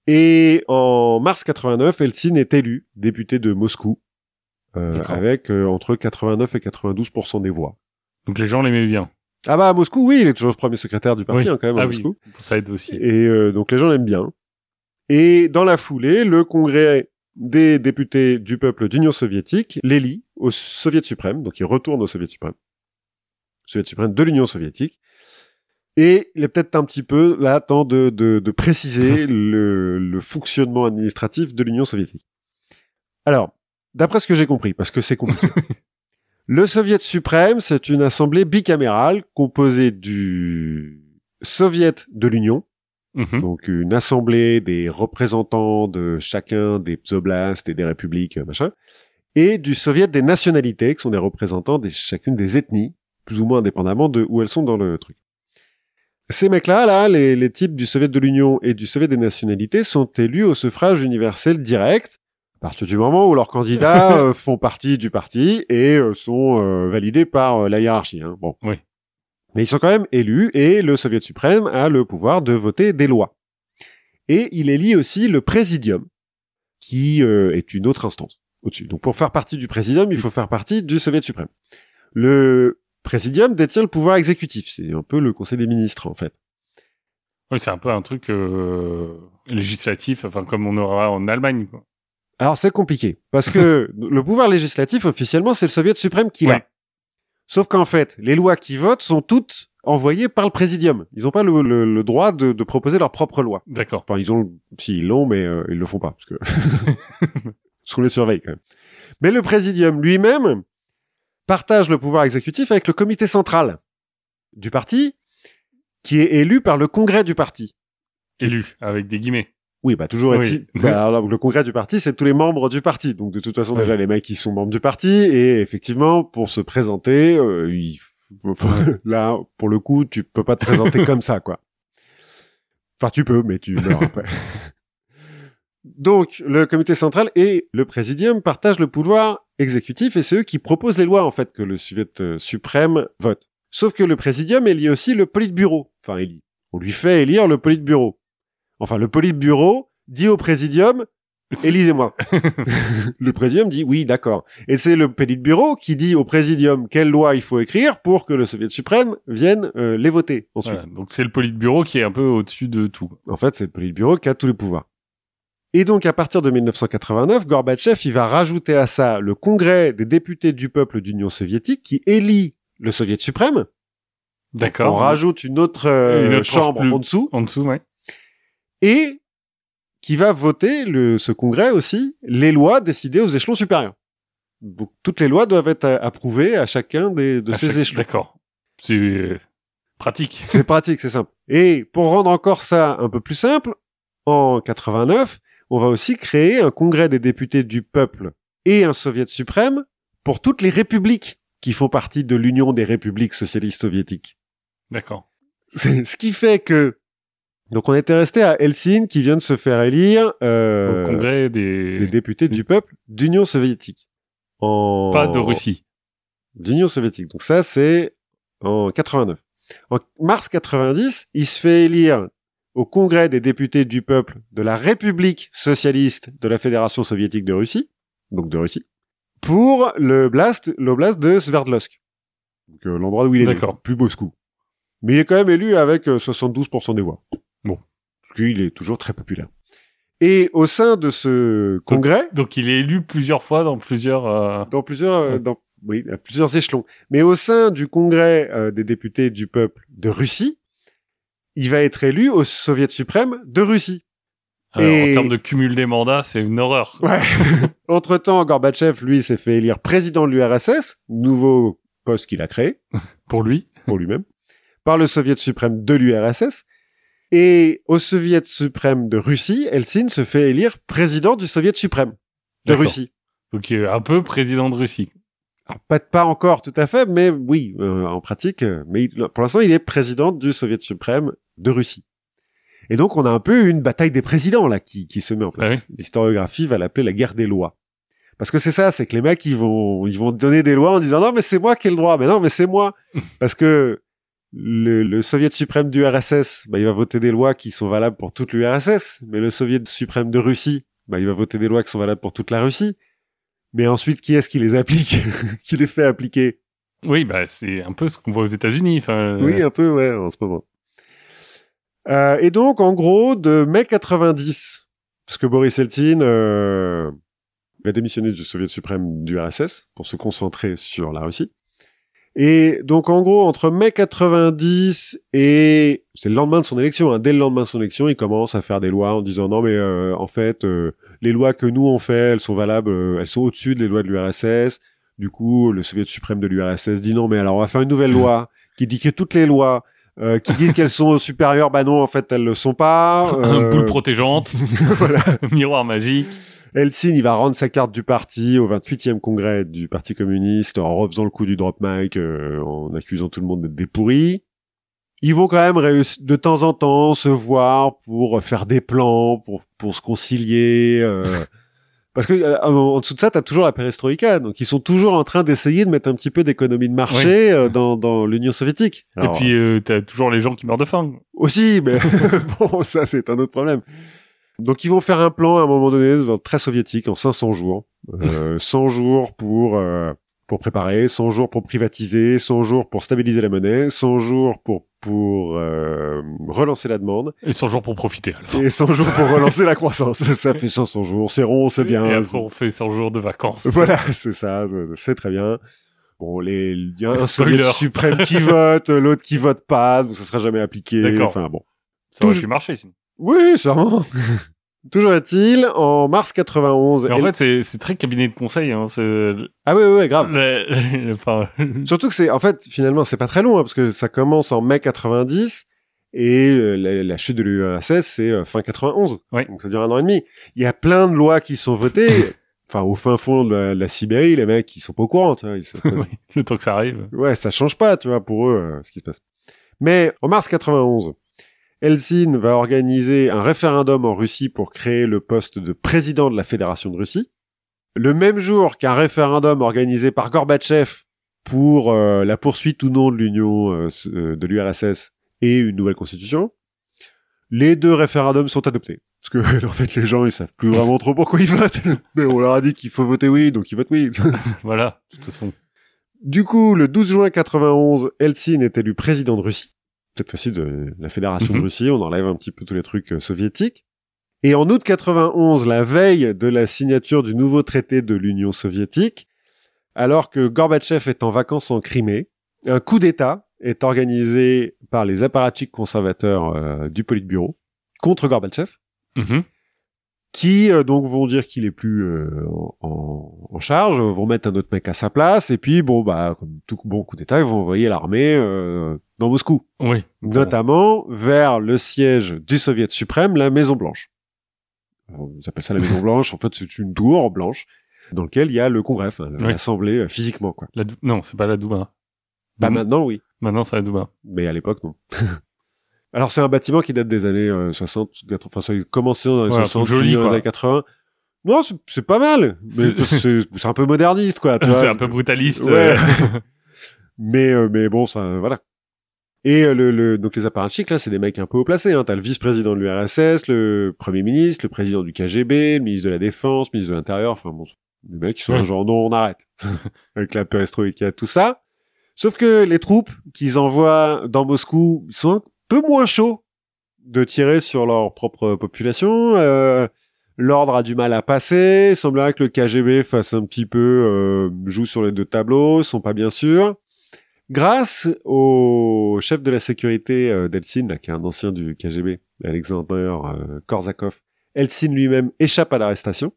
Et en mars 89, Eltsine est élu député de Moscou, euh, avec euh, entre 89 et 92% des voix. Donc les gens l'aimaient bien. Ah bah à Moscou, oui, il est toujours premier secrétaire du parti Oui. hein, quand même à ah oui, Moscou. ça aide aussi. Et euh, donc les gens l'aiment bien. Et dans la foulée, le Congrès des députés du peuple d'Union soviétique l'élit au Soviet suprême, donc il retourne au Soviet suprême, Soviet suprême de l'Union soviétique. Et il est peut-être un petit peu là temps de, de, de préciser le, le fonctionnement administratif de l'Union soviétique. Alors, d'après ce que j'ai compris, parce que c'est compliqué. le Soviet suprême, c'est une assemblée bicamérale composée du Soviet de l'Union, Mhm. donc une assemblée des représentants de chacun des oblasts et des républiques, machin, et du Soviet des nationalités, qui sont des représentants de chacune des ethnies, plus ou moins indépendamment de où elles sont dans le truc. Ces mecs-là, là, les, les types du Soviet de l'Union et du Soviet des nationalités sont élus au suffrage universel direct, à partir du moment où leurs candidats euh, font partie du parti et euh, sont euh, validés par la hiérarchie. Hein. Bon. Oui. Mais ils sont quand même élus et le Soviet suprême a le pouvoir de voter des lois. Et il élit aussi le présidium, qui est une autre instance au-dessus. Donc pour faire partie du présidium, il faut faire partie du Soviet suprême. Le présidium détient le pouvoir exécutif. C'est un peu le conseil des ministres, en fait. Oui, c'est un peu un truc euh, législatif, enfin comme on aura en Allemagne. Quoi. Alors c'est compliqué, parce que le pouvoir législatif, officiellement, c'est le Soviet suprême qui l'a. Ouais. Sauf qu'en fait, les lois qui votent sont toutes envoyées par le présidium. Ils n'ont pas le, le- le droit de, de proposer leurs propres lois. D'accord. Enfin, ils ont, si ils l'ont, mais euh, ils le font pas, parce que parce qu'on les surveille quand même. Mais le présidium lui-même partage le pouvoir exécutif avec le comité central du parti, qui est élu par le congrès du parti. Élu, avec des guillemets. Oui, bah toujours Oui. est-il- bah, alors, le congrès du parti, c'est tous les membres du parti. Donc de toute façon, Oui. déjà les mecs qui sont membres du parti et effectivement pour se présenter, euh, il là pour le coup, tu peux pas te présenter comme ça, quoi. Enfin, tu peux, mais tu meurs après. Donc le comité central et le présidium partagent le pouvoir exécutif et c'est eux qui proposent les lois en fait que le Soviet euh, suprême vote. Sauf que le présidium élit aussi le politburo. Enfin, élit. On lui fait élire le politburo. Enfin, le politburo dit au présidium, élisez-moi. le présidium dit oui, d'accord. Et c'est le politburo qui dit au présidium quelle loi il faut écrire pour que le Soviet suprême vienne euh, les voter ensuite. Voilà. Donc c'est le politburo qui est un peu au-dessus de tout. En fait, c'est le politburo qui a tous les pouvoirs. Et donc, à partir de 1989, Gorbatchev, il va rajouter à ça le congrès des députés du peuple d'Union soviétique qui élit le Soviet suprême. On D'accord. rajoute une autre, euh, Une autre chambre plus- en dessous. En dessous, ouais. Et qui va voter le, ce congrès aussi les lois décidées aux échelons supérieurs. Donc toutes les lois doivent être approuvées à chacun des, de À ces chaque- échelons. D'accord. C'est euh, pratique. C'est pratique, c'est simple. Et pour rendre encore ça un peu plus simple, en 89, on va aussi créer un congrès des députés du peuple et un soviet suprême pour toutes les républiques qui font partie de l'Union des républiques socialistes soviétiques. D'accord. Ce qui fait que donc on était resté à Helsinki qui vient de se faire élire euh, Au congrès des... des députés du peuple d'Union soviétique. En... Pas de Russie. D'Union soviétique. Donc ça, c'est en 89. En mars 90, il se fait élire au congrès des députés du peuple de la République socialiste de la Fédération soviétique de Russie, donc de Russie, pour le blast, l'oblast de Sverdlovsk. Donc euh, l'endroit où il est né, D'accord. plus Moscou. Mais il est quand même élu avec euh, 72% des voix. Parce qu'il est toujours très populaire. Et au sein de ce congrès, Donc il est élu plusieurs fois dans plusieurs... euh, dans plusieurs, euh, Ouais. dans, oui, à plusieurs échelons. Mais au sein du congrès euh, des députés du peuple de Russie, il va être élu au Soviet suprême de Russie. alors, Et- En termes de cumul des mandats, c'est une horreur. Ouais. Entre-temps, Gorbatchev, lui, s'est fait élire président de l'URSS, nouveau poste qu'il a créé Pour lui. pour lui-même, par le Soviet suprême de l'URSS. Et au Soviet suprême de Russie, Helsinki se fait élire président du Soviet suprême de. Russie. Donc un peu président de Russie. Alors, pas, pas encore tout à fait, mais oui, euh, en pratique. euh, mais pour l'instant, il est président du Soviet suprême de Russie. Et donc, on a un peu une bataille des présidents là qui, qui se met en place. Ah oui. L'historiographie va l'appeler la guerre des lois. Parce que c'est ça, c'est que les mecs, ils vont, ils vont donner des lois en disant non, mais c'est moi qui ai le droit. Mais non, mais c'est moi. Parce que le, le Soviet suprême du RSS, bah, il va voter des lois qui sont valables pour toute l'URSS. Mais le Soviet suprême de Russie, bah, il va voter des lois qui sont valables pour toute la Russie. Mais ensuite, qui est-ce qui les applique Qui les fait appliquer? Oui, bah c'est un peu ce qu'on voit aux États-Unis. Enfin, Oui, euh, un peu, ouais, en ce moment. Euh, et donc, en gros, de mai 90, parce que Boris Eltsine, euh, va démissionner du Soviet suprême du RSS pour se concentrer sur la Russie. Et donc en gros, entre mai 90 et c'est le lendemain de son élection, hein, dès le lendemain de son élection, il commence à faire des lois en disant non mais euh, en fait euh, les lois que nous on fait, elles sont valables, euh, elles sont au-dessus des lois de l'URSS. Du coup, le Soviet suprême de l'URSS dit non mais alors on va faire une nouvelle loi qui dit que toutes les lois euh, qui disent qu'elles sont supérieures, bah non, en fait, elles le sont pas. Un boule protégeante, voilà. miroir magique. Eltsine, il va rendre sa carte du parti au 28e congrès du Parti communiste en refaisant le coup du drop mic, euh, en accusant tout le monde d'être des pourris. Ils vont quand même de temps en temps se voir pour faire des plans, pour pour se concilier. euh, parce que euh, en, en dessous de ça, t'as toujours la perestroïka, donc ils sont toujours en train d'essayer de mettre un petit peu d'économie de marché euh, dans dans l'Union soviétique. Alors, Et puis, euh, t'as toujours les gens qui meurent de faim. aussi, mais bon, ça c'est un autre problème. Donc ils vont faire un plan à un moment donné très soviétique en 500 jours, euh, 100 jours pour euh, pour préparer, 100 jours pour privatiser, 100 jours pour stabiliser la monnaie, 100 jours pour pour euh, relancer la demande Et 100 jours pour profiter, à la fin. et 100 jours pour relancer la croissance. Ça fait 500 jours, c'est rond, c'est bien. Et après, on fait 100 jours de vacances. Voilà, c'est ça, c'est très bien. Bon, les, il y a un suprême qui vote, l'autre qui vote pas, donc ça sera jamais appliqué. D'accord. Enfin bon. Ça aurait pu marcher, sinon. Oui, sûrement. Toujours est-il, en mars 91. Mais en elle- fait, c'est, très cabinet de conseil, hein. Ah oui, oui, oui, grave. le- enfin, Surtout que c'est, en fait, finalement, c'est pas très long, hein, parce que ça commence en mai 90 et euh, la, la chute de l'URSS, c'est euh, fin 91. Oui. Donc ça dure un an et demi. Il y a plein de lois qui sont votées. Enfin, au fin fond de la, la Sibérie, les mecs, ils sont pas au courant, tu vois. Ils le temps que ça arrive. Ouais, ça change pas, tu vois, pour eux, euh, ce qui se passe. Mais en mars 91, Helsinki va organiser un référendum en Russie pour créer le poste de président de la Fédération de Russie. Le même jour qu'un référendum organisé par Gorbatchev pour euh, la poursuite ou non de l'Union euh, euh, de l'URSS et une nouvelle constitution, les deux référendums sont adoptés. Parce que en fait, les gens ils savent plus vraiment trop pourquoi ils votent. Mais on leur a dit qu'il faut voter oui, donc ils votent oui. Voilà, de toute façon. Du coup, le 12 juin 91, Helsinki est élu président de Russie. Cette fois-ci de la Fédération de Mhm. Russie, on enlève un petit peu tous les trucs euh, soviétiques. Et en août 91, la veille de la signature du nouveau traité de l'Union soviétique, alors que Gorbatchev est en vacances en Crimée, un coup d'État est organisé par les apparatchiks conservateurs euh, du Politburo contre Gorbatchev Mhm. qui euh, donc vont dire qu'il est plus euh, en, en charge, vont mettre un autre mec à sa place, et puis bon bah comme tout bon coup d'État, ils vont envoyer l'armée dans Moscou, Oui. Notamment vers le siège du Soviet suprême, la Maison Blanche. Alors, Ils appellent ça la Maison Blanche. En fait, c'est une tour blanche dans laquelle il y a le Congrès, enfin, Oui. l'Assemblée euh, physiquement quoi. La Non, c'est pas la Douma. Bah maintenant oui, Maintenant, c'est la Douma. mais à l'époque non. Alors c'est un bâtiment qui date des années euh, 60, 80, enfin ça a commencé dans les Ouais, un 60, truc joli, fini dans les années 80. Non, c'est- pas mal, mais C'est- un peu moderniste quoi. c'est un peu brutaliste. Ouais. euh. Mais euh, mais bon, ça voilà. Et euh, le, le donc les apparatchiks là, c'est des mecs un peu haut placés. Hein. T'as le vice-président de l'URSS, le premier ministre, le président du KGB, le ministre de la Défense, le ministre de l'Intérieur. Enfin bon, les mecs qui sont Ouais. genre non, on arrête avec la perestroïka, tout ça. Sauf que les troupes qu'ils envoient dans Moscou sont un peu moins chauds de tirer sur leur propre population. Euh, L'ordre a du mal à passer. Il semblerait que le KGB fasse un petit peu euh, joue sur les deux tableaux. Ils sont pas bien sûrs. Grâce au chef de la sécurité euh, d'Eltsine, là, qui est un ancien du KGB, Alexander euh, Korzakov, Eltsine lui-même échappe à l'arrestation,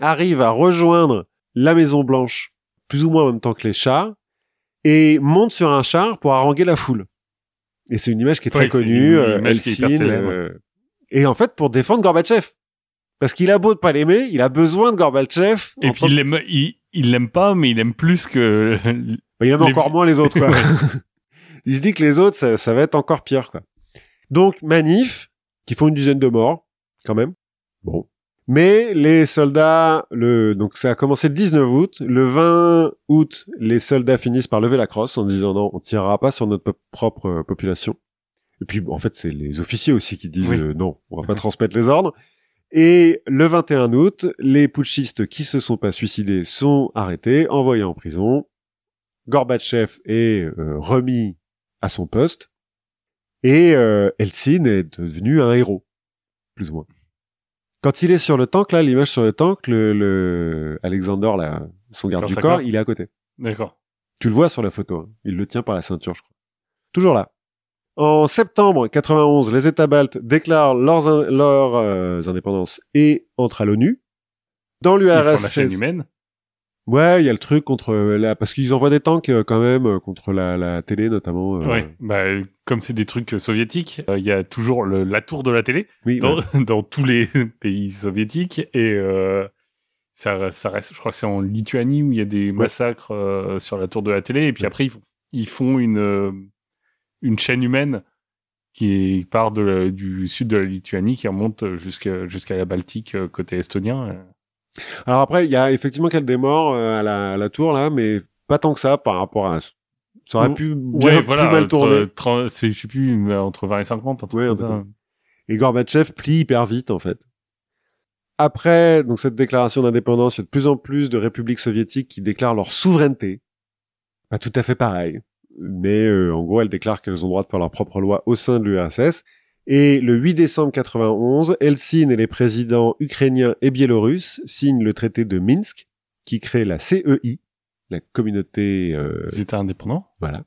arrive à rejoindre la Maison Blanche plus ou moins en même temps que les chars et monte sur un char pour haranguer la foule. Et c'est une image qui est très Oui, connue, une euh, qui est célèbre. euh, et en fait pour défendre Gorbatchev. Parce qu'il a beau de pas l'aimer, il a besoin de Gorbatchev. Et puis il l'aime, il, il l'aime pas, mais il aime plus que. Il aime Les encore moins les autres, quoi. il se dit que les autres, ça, ça va être encore pire, quoi. Donc, manif, qui font une dizaine de morts, quand même. Bon. Mais les soldats, le, donc ça a commencé le 19 août. Le 20 août, les soldats finissent par lever la crosse en disant non, on tirera pas sur notre propre euh, population. Et puis, en fait, c'est les officiers aussi qui disent Oui. euh, non, on va pas transmettre les ordres. Et le 21 août, les putschistes qui se sont pas suicidés sont arrêtés, envoyés en prison. Gorbatchev est euh, remis à son poste et euh, est devenu un héros, plus ou moins. Quand il est sur le tank, là, l'image sur le tank, le, le Alexander, là, son garde du corps, il est à côté. D'accord. Tu le vois sur la photo. hein. Il le tient par la ceinture, je crois. Toujours là. En septembre 91, les États baltes déclarent leurs, in- leurs euh, indépendances et entrent à l'ONU. Dans l'URSS. Ouais, il y a le truc contre euh, la, parce qu'ils envoient des tanks euh, quand même euh, contre la, la télé notamment. euh, Ouais. Bah, comme c'est des trucs soviétiques, euh, il y a toujours le- la tour de la télé Oui, dans, ouais. dans tous les pays soviétiques et euh, ça, ça reste, je crois que c'est en Lituanie où il y a des massacres euh, sur la tour de la télé et puis après ils, font- ils font une une chaîne humaine qui part de du sud de la Lituanie qui remonte jusqu'à jusqu'à la Baltique côté estonien. Alors après, il y a effectivement qu'elle démord euh, à la, à la tour là, mais pas tant que ça par rapport à. Ça aurait Ou- pu bien Ouais, plus voilà, mal tourner. 30 c'est je sais plus entre 20 et 50 un truc Ouais, Et Gorbatchev plie hyper vite, en fait. Après donc cette déclaration d'indépendance, il y a de plus en plus de républiques soviétiques qui déclarent leur souveraineté. Pas tout à fait pareil, mais euh, en gros, elles déclarent qu'elles ont le droit de faire leur propre loi au sein de l'URSS. Et le 8 décembre 91, Helsinki et les présidents ukrainiens et biélorusses signent le traité de Minsk, qui crée la CEI, la communauté euh, Ils étaient indépendants. voilà.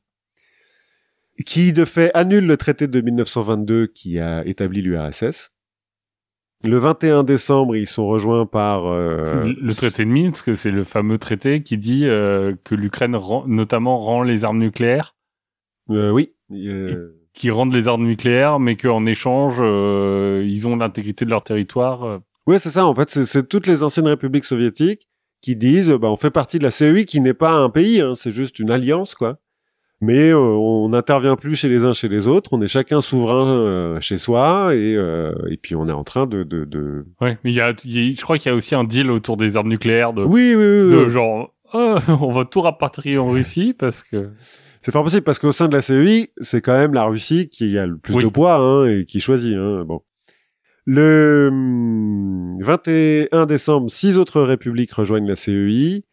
Qui, de fait, annule le traité de 1922 qui a établi l'URSS. Le 21 décembre, ils sont rejoints par... euh, le le traité de Minsk, c'est le fameux traité qui dit euh, que l'Ukraine rend- notamment rend les armes nucléaires, euh, oui. euh, qui rendent les armes nucléaires, mais qu'en échange, euh, ils ont l'intégrité de leur territoire. euh. Ouais, c'est ça. En fait, c'est- toutes les anciennes républiques soviétiques qui disent, bah, on fait partie de la CEI, qui n'est pas un pays, hein, c'est juste une alliance, quoi. Mais euh, on n'intervient plus chez les uns chez les autres. On est chacun souverain euh, chez soi, et euh, et puis on est en train de de, de... Ouais, mais il y a, y a- je crois qu'il y a aussi un deal autour des armes nucléaires de, oui, oui, oui, de oui. genre, euh, on va tout rapatrier en Russie parce que. C'est fort possible parce qu'au sein de la CEI, c'est quand même la Russie qui a le plus Oui. de poids hein, et qui choisit. Hein, bon. Le hum, 21 décembre, six autres républiques rejoignent la CEI.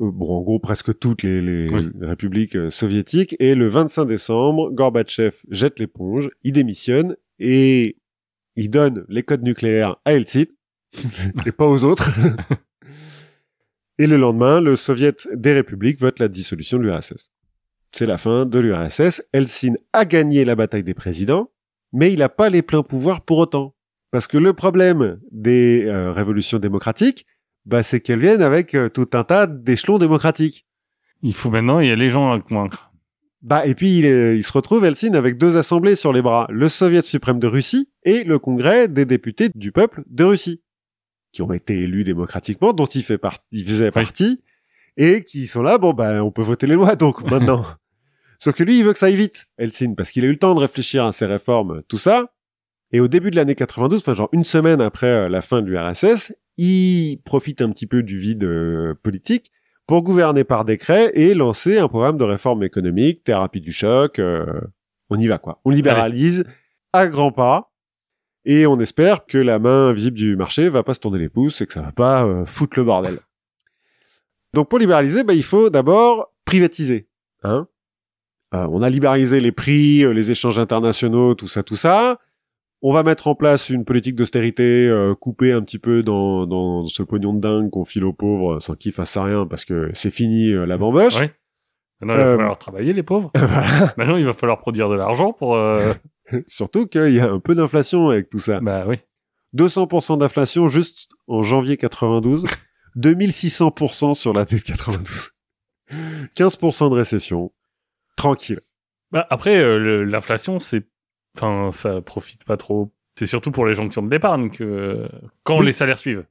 Euh, Bon, en gros, presque toutes les, les Oui. républiques euh, soviétiques. Et le 25 décembre, Gorbatchev jette l'éponge, il démissionne et il donne les codes nucléaires à Helsinki et pas aux autres. et le lendemain, le soviet des républiques vote la dissolution de l'URSS. C'est la fin de l'URSS. Helsinki a gagné la bataille des présidents, mais il n'a pas les pleins pouvoirs pour autant. Parce que le problème des euh, révolutions démocratiques, bah, c'est qu'elles viennent avec euh, tout un tas d'échelons démocratiques. Il faut maintenant, il y a les gens à convaincre. Bah, et puis il, est- il se retrouve, Helsinki, avec deux assemblées sur les bras. Le Soviet suprême de Russie et le Congrès des députés du peuple de Russie. Qui ont été élus démocratiquement, dont il, fait par- il faisait partie. Et qui sont là, bon, bah, on peut voter les lois, donc, maintenant. Sauf que lui, il veut que ça aille vite, Helsinki, parce qu'il a eu le temps de réfléchir à ses réformes, tout ça. Et au début de l'année 92, enfin, genre une semaine après euh, la fin de l'URSS, il profite un petit peu du vide euh, politique pour gouverner par décret et lancer un programme de réforme économique, thérapie du choc. euh, on y va quoi. On libéralise à grands pas et on espère que la main invisible du marché va pas se tourner les pouces et que ça va pas euh, foutre le bordel. Donc pour libéraliser, bah, il faut d'abord privatiser. Hein Euh, on a libéralisé les prix, euh, les échanges internationaux, tout ça, tout ça. On va mettre en place une politique d'austérité, euh, couper un petit peu dans, dans ce pognon de dingue qu'on file aux pauvres sans qu'ils fassent rien parce que c'est fini euh, la bamboche. Ouais. Maintenant, il va falloir travailler, les pauvres. Maintenant, il va falloir produire de l'argent pour. euh, Surtout qu'il y a un peu d'inflation avec tout ça. Bah oui. 200% d'inflation juste en janvier 92, 2600% sur l'année de 92. 15% de récession. Tranquille. Bah, après, euh, l'inflation, c'est, enfin, ça profite pas trop. C'est surtout pour les gens qui ont de l'épargne que quand Oui. les salaires suivent.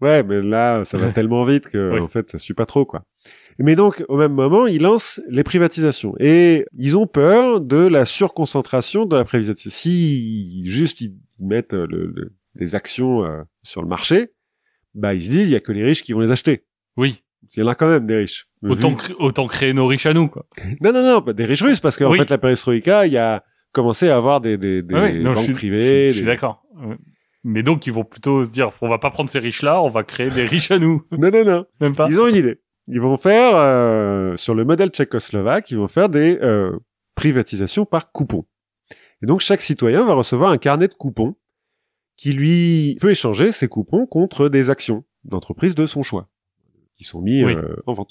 Ouais, mais là, ça va tellement vite que, Oui. en fait, ça suit pas trop, quoi. Mais donc, au même moment, ils lancent les privatisations. Et ils ont peur de la surconcentration de la privatisation. Si juste ils mettent euh, le, le- des actions euh, sur le marché, bah, ils se disent, il y a que les riches qui vont les acheter. Oui. Il y en a quand même des riches. Autant, autant créer nos riches à nous, quoi. Non, non, non, pas des riches russes, parce qu'en Oui. fait, la perestroïka, il y a commencé à avoir des, des, des Ah oui, non, banques je suis, privées. je, suis des- d'accord. Mais donc, ils vont plutôt se dire, on va pas prendre ces riches-là, on va créer des riches à nous. Non, non, non. Même pas. Ils ont une idée. Ils vont faire, euh, sur le modèle tchécoslovaque, ils vont faire des euh, privatisations par coupons. Et donc, chaque citoyen va recevoir un carnet de coupons qui lui peut échanger ses coupons contre des actions d'entreprise de son choix, qui sont mis Oui. euh, en vente.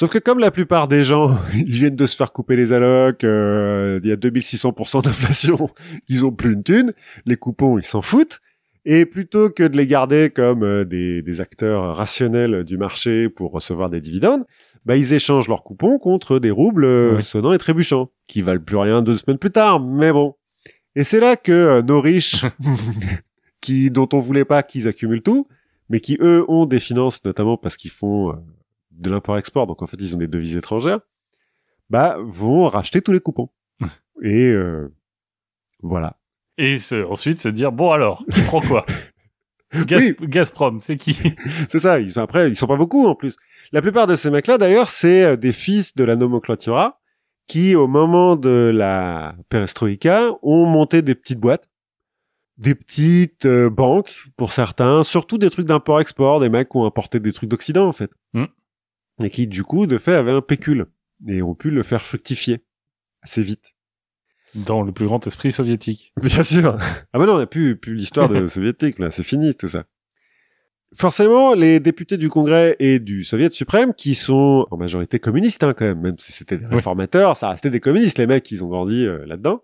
Sauf que comme la plupart des gens, ils viennent de se faire couper les allocs, euh, il y a 2600% d'inflation, ils ont plus une thune, les coupons, ils s'en foutent. Et plutôt que de les garder comme euh, des, des acteurs rationnels du marché pour recevoir des dividendes, bah, ils échangent leurs coupons contre des roubles euh, Oui. sonnants et trébuchants, qui valent plus rien deux semaines plus tard, mais bon. Et c'est là que euh, nos riches, qui dont on voulait pas qu'ils accumulent tout, mais qui eux ont des finances, notamment parce qu'ils font euh, de l'import-export, donc en fait ils ont des devises étrangères, bah vont racheter tous les coupons. Et euh, voilà. Et se- ensuite se dire, bon alors, qui prend quoi? Gaz- Gazprom, c'est qui? C'est ça. Ils sont après, ils sont pas beaucoup en plus. La plupart de ces mecs-là, d'ailleurs, c'est euh, des fils de la nomenclatura qui, au moment de la perestroïka, ont monté des petites boîtes, des petites euh, banques pour certains, surtout des trucs d'import-export, des mecs qui ont importé des trucs d'Occident en fait, Mm. Et qui du coup, de fait, avaient un pécule et ont pu le faire fructifier assez vite. Dans le plus grand esprit soviétique. Bien sûr. Ah bah non, on n'a plus, plus l'histoire de soviétique, là, c'est fini tout ça. Forcément, les députés du Congrès et du Soviet suprême, qui sont en majorité communistes hein, quand même, même si c'était des réformateurs, ça restait des communistes, les mecs, ils ont grandi euh, là-dedans,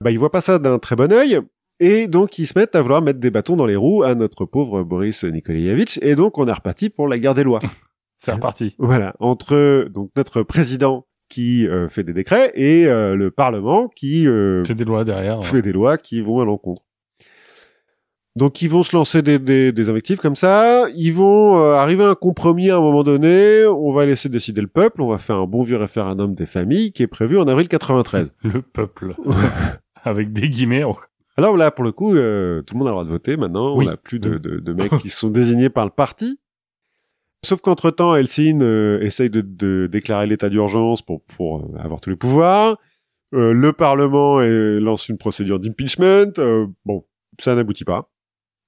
bah ils voient pas ça d'un très bon œil, et donc ils se mettent à vouloir mettre des bâtons dans les roues à notre pauvre Boris Nikolaevitch, et donc on est reparti pour la guerre des lois. C'est reparti. Voilà, entre donc notre président qui euh, fait des décrets et euh, le Parlement qui euh, Fait des lois derrière. fait des lois qui vont à l'encontre. Donc ils vont se lancer des, des, des invectives comme ça, ils vont euh, arriver à un compromis à un moment donné, on va laisser décider le peuple, on va faire un bon vieux référendum des familles qui est prévu en avril 93. Le peuple. Avec des guillemets. on- Alors là, pour le coup, euh, tout le monde a le droit de voter maintenant, Oui. on n'a plus de, de, de mecs qui sont désignés par le parti. Sauf qu'entre-temps, Helsinki euh, essaye de, de déclarer l'état d'urgence pour, pour euh, avoir tous les pouvoirs. Euh, le Parlement euh, lance une procédure d'impeachment. Euh, bon, ça n'aboutit pas.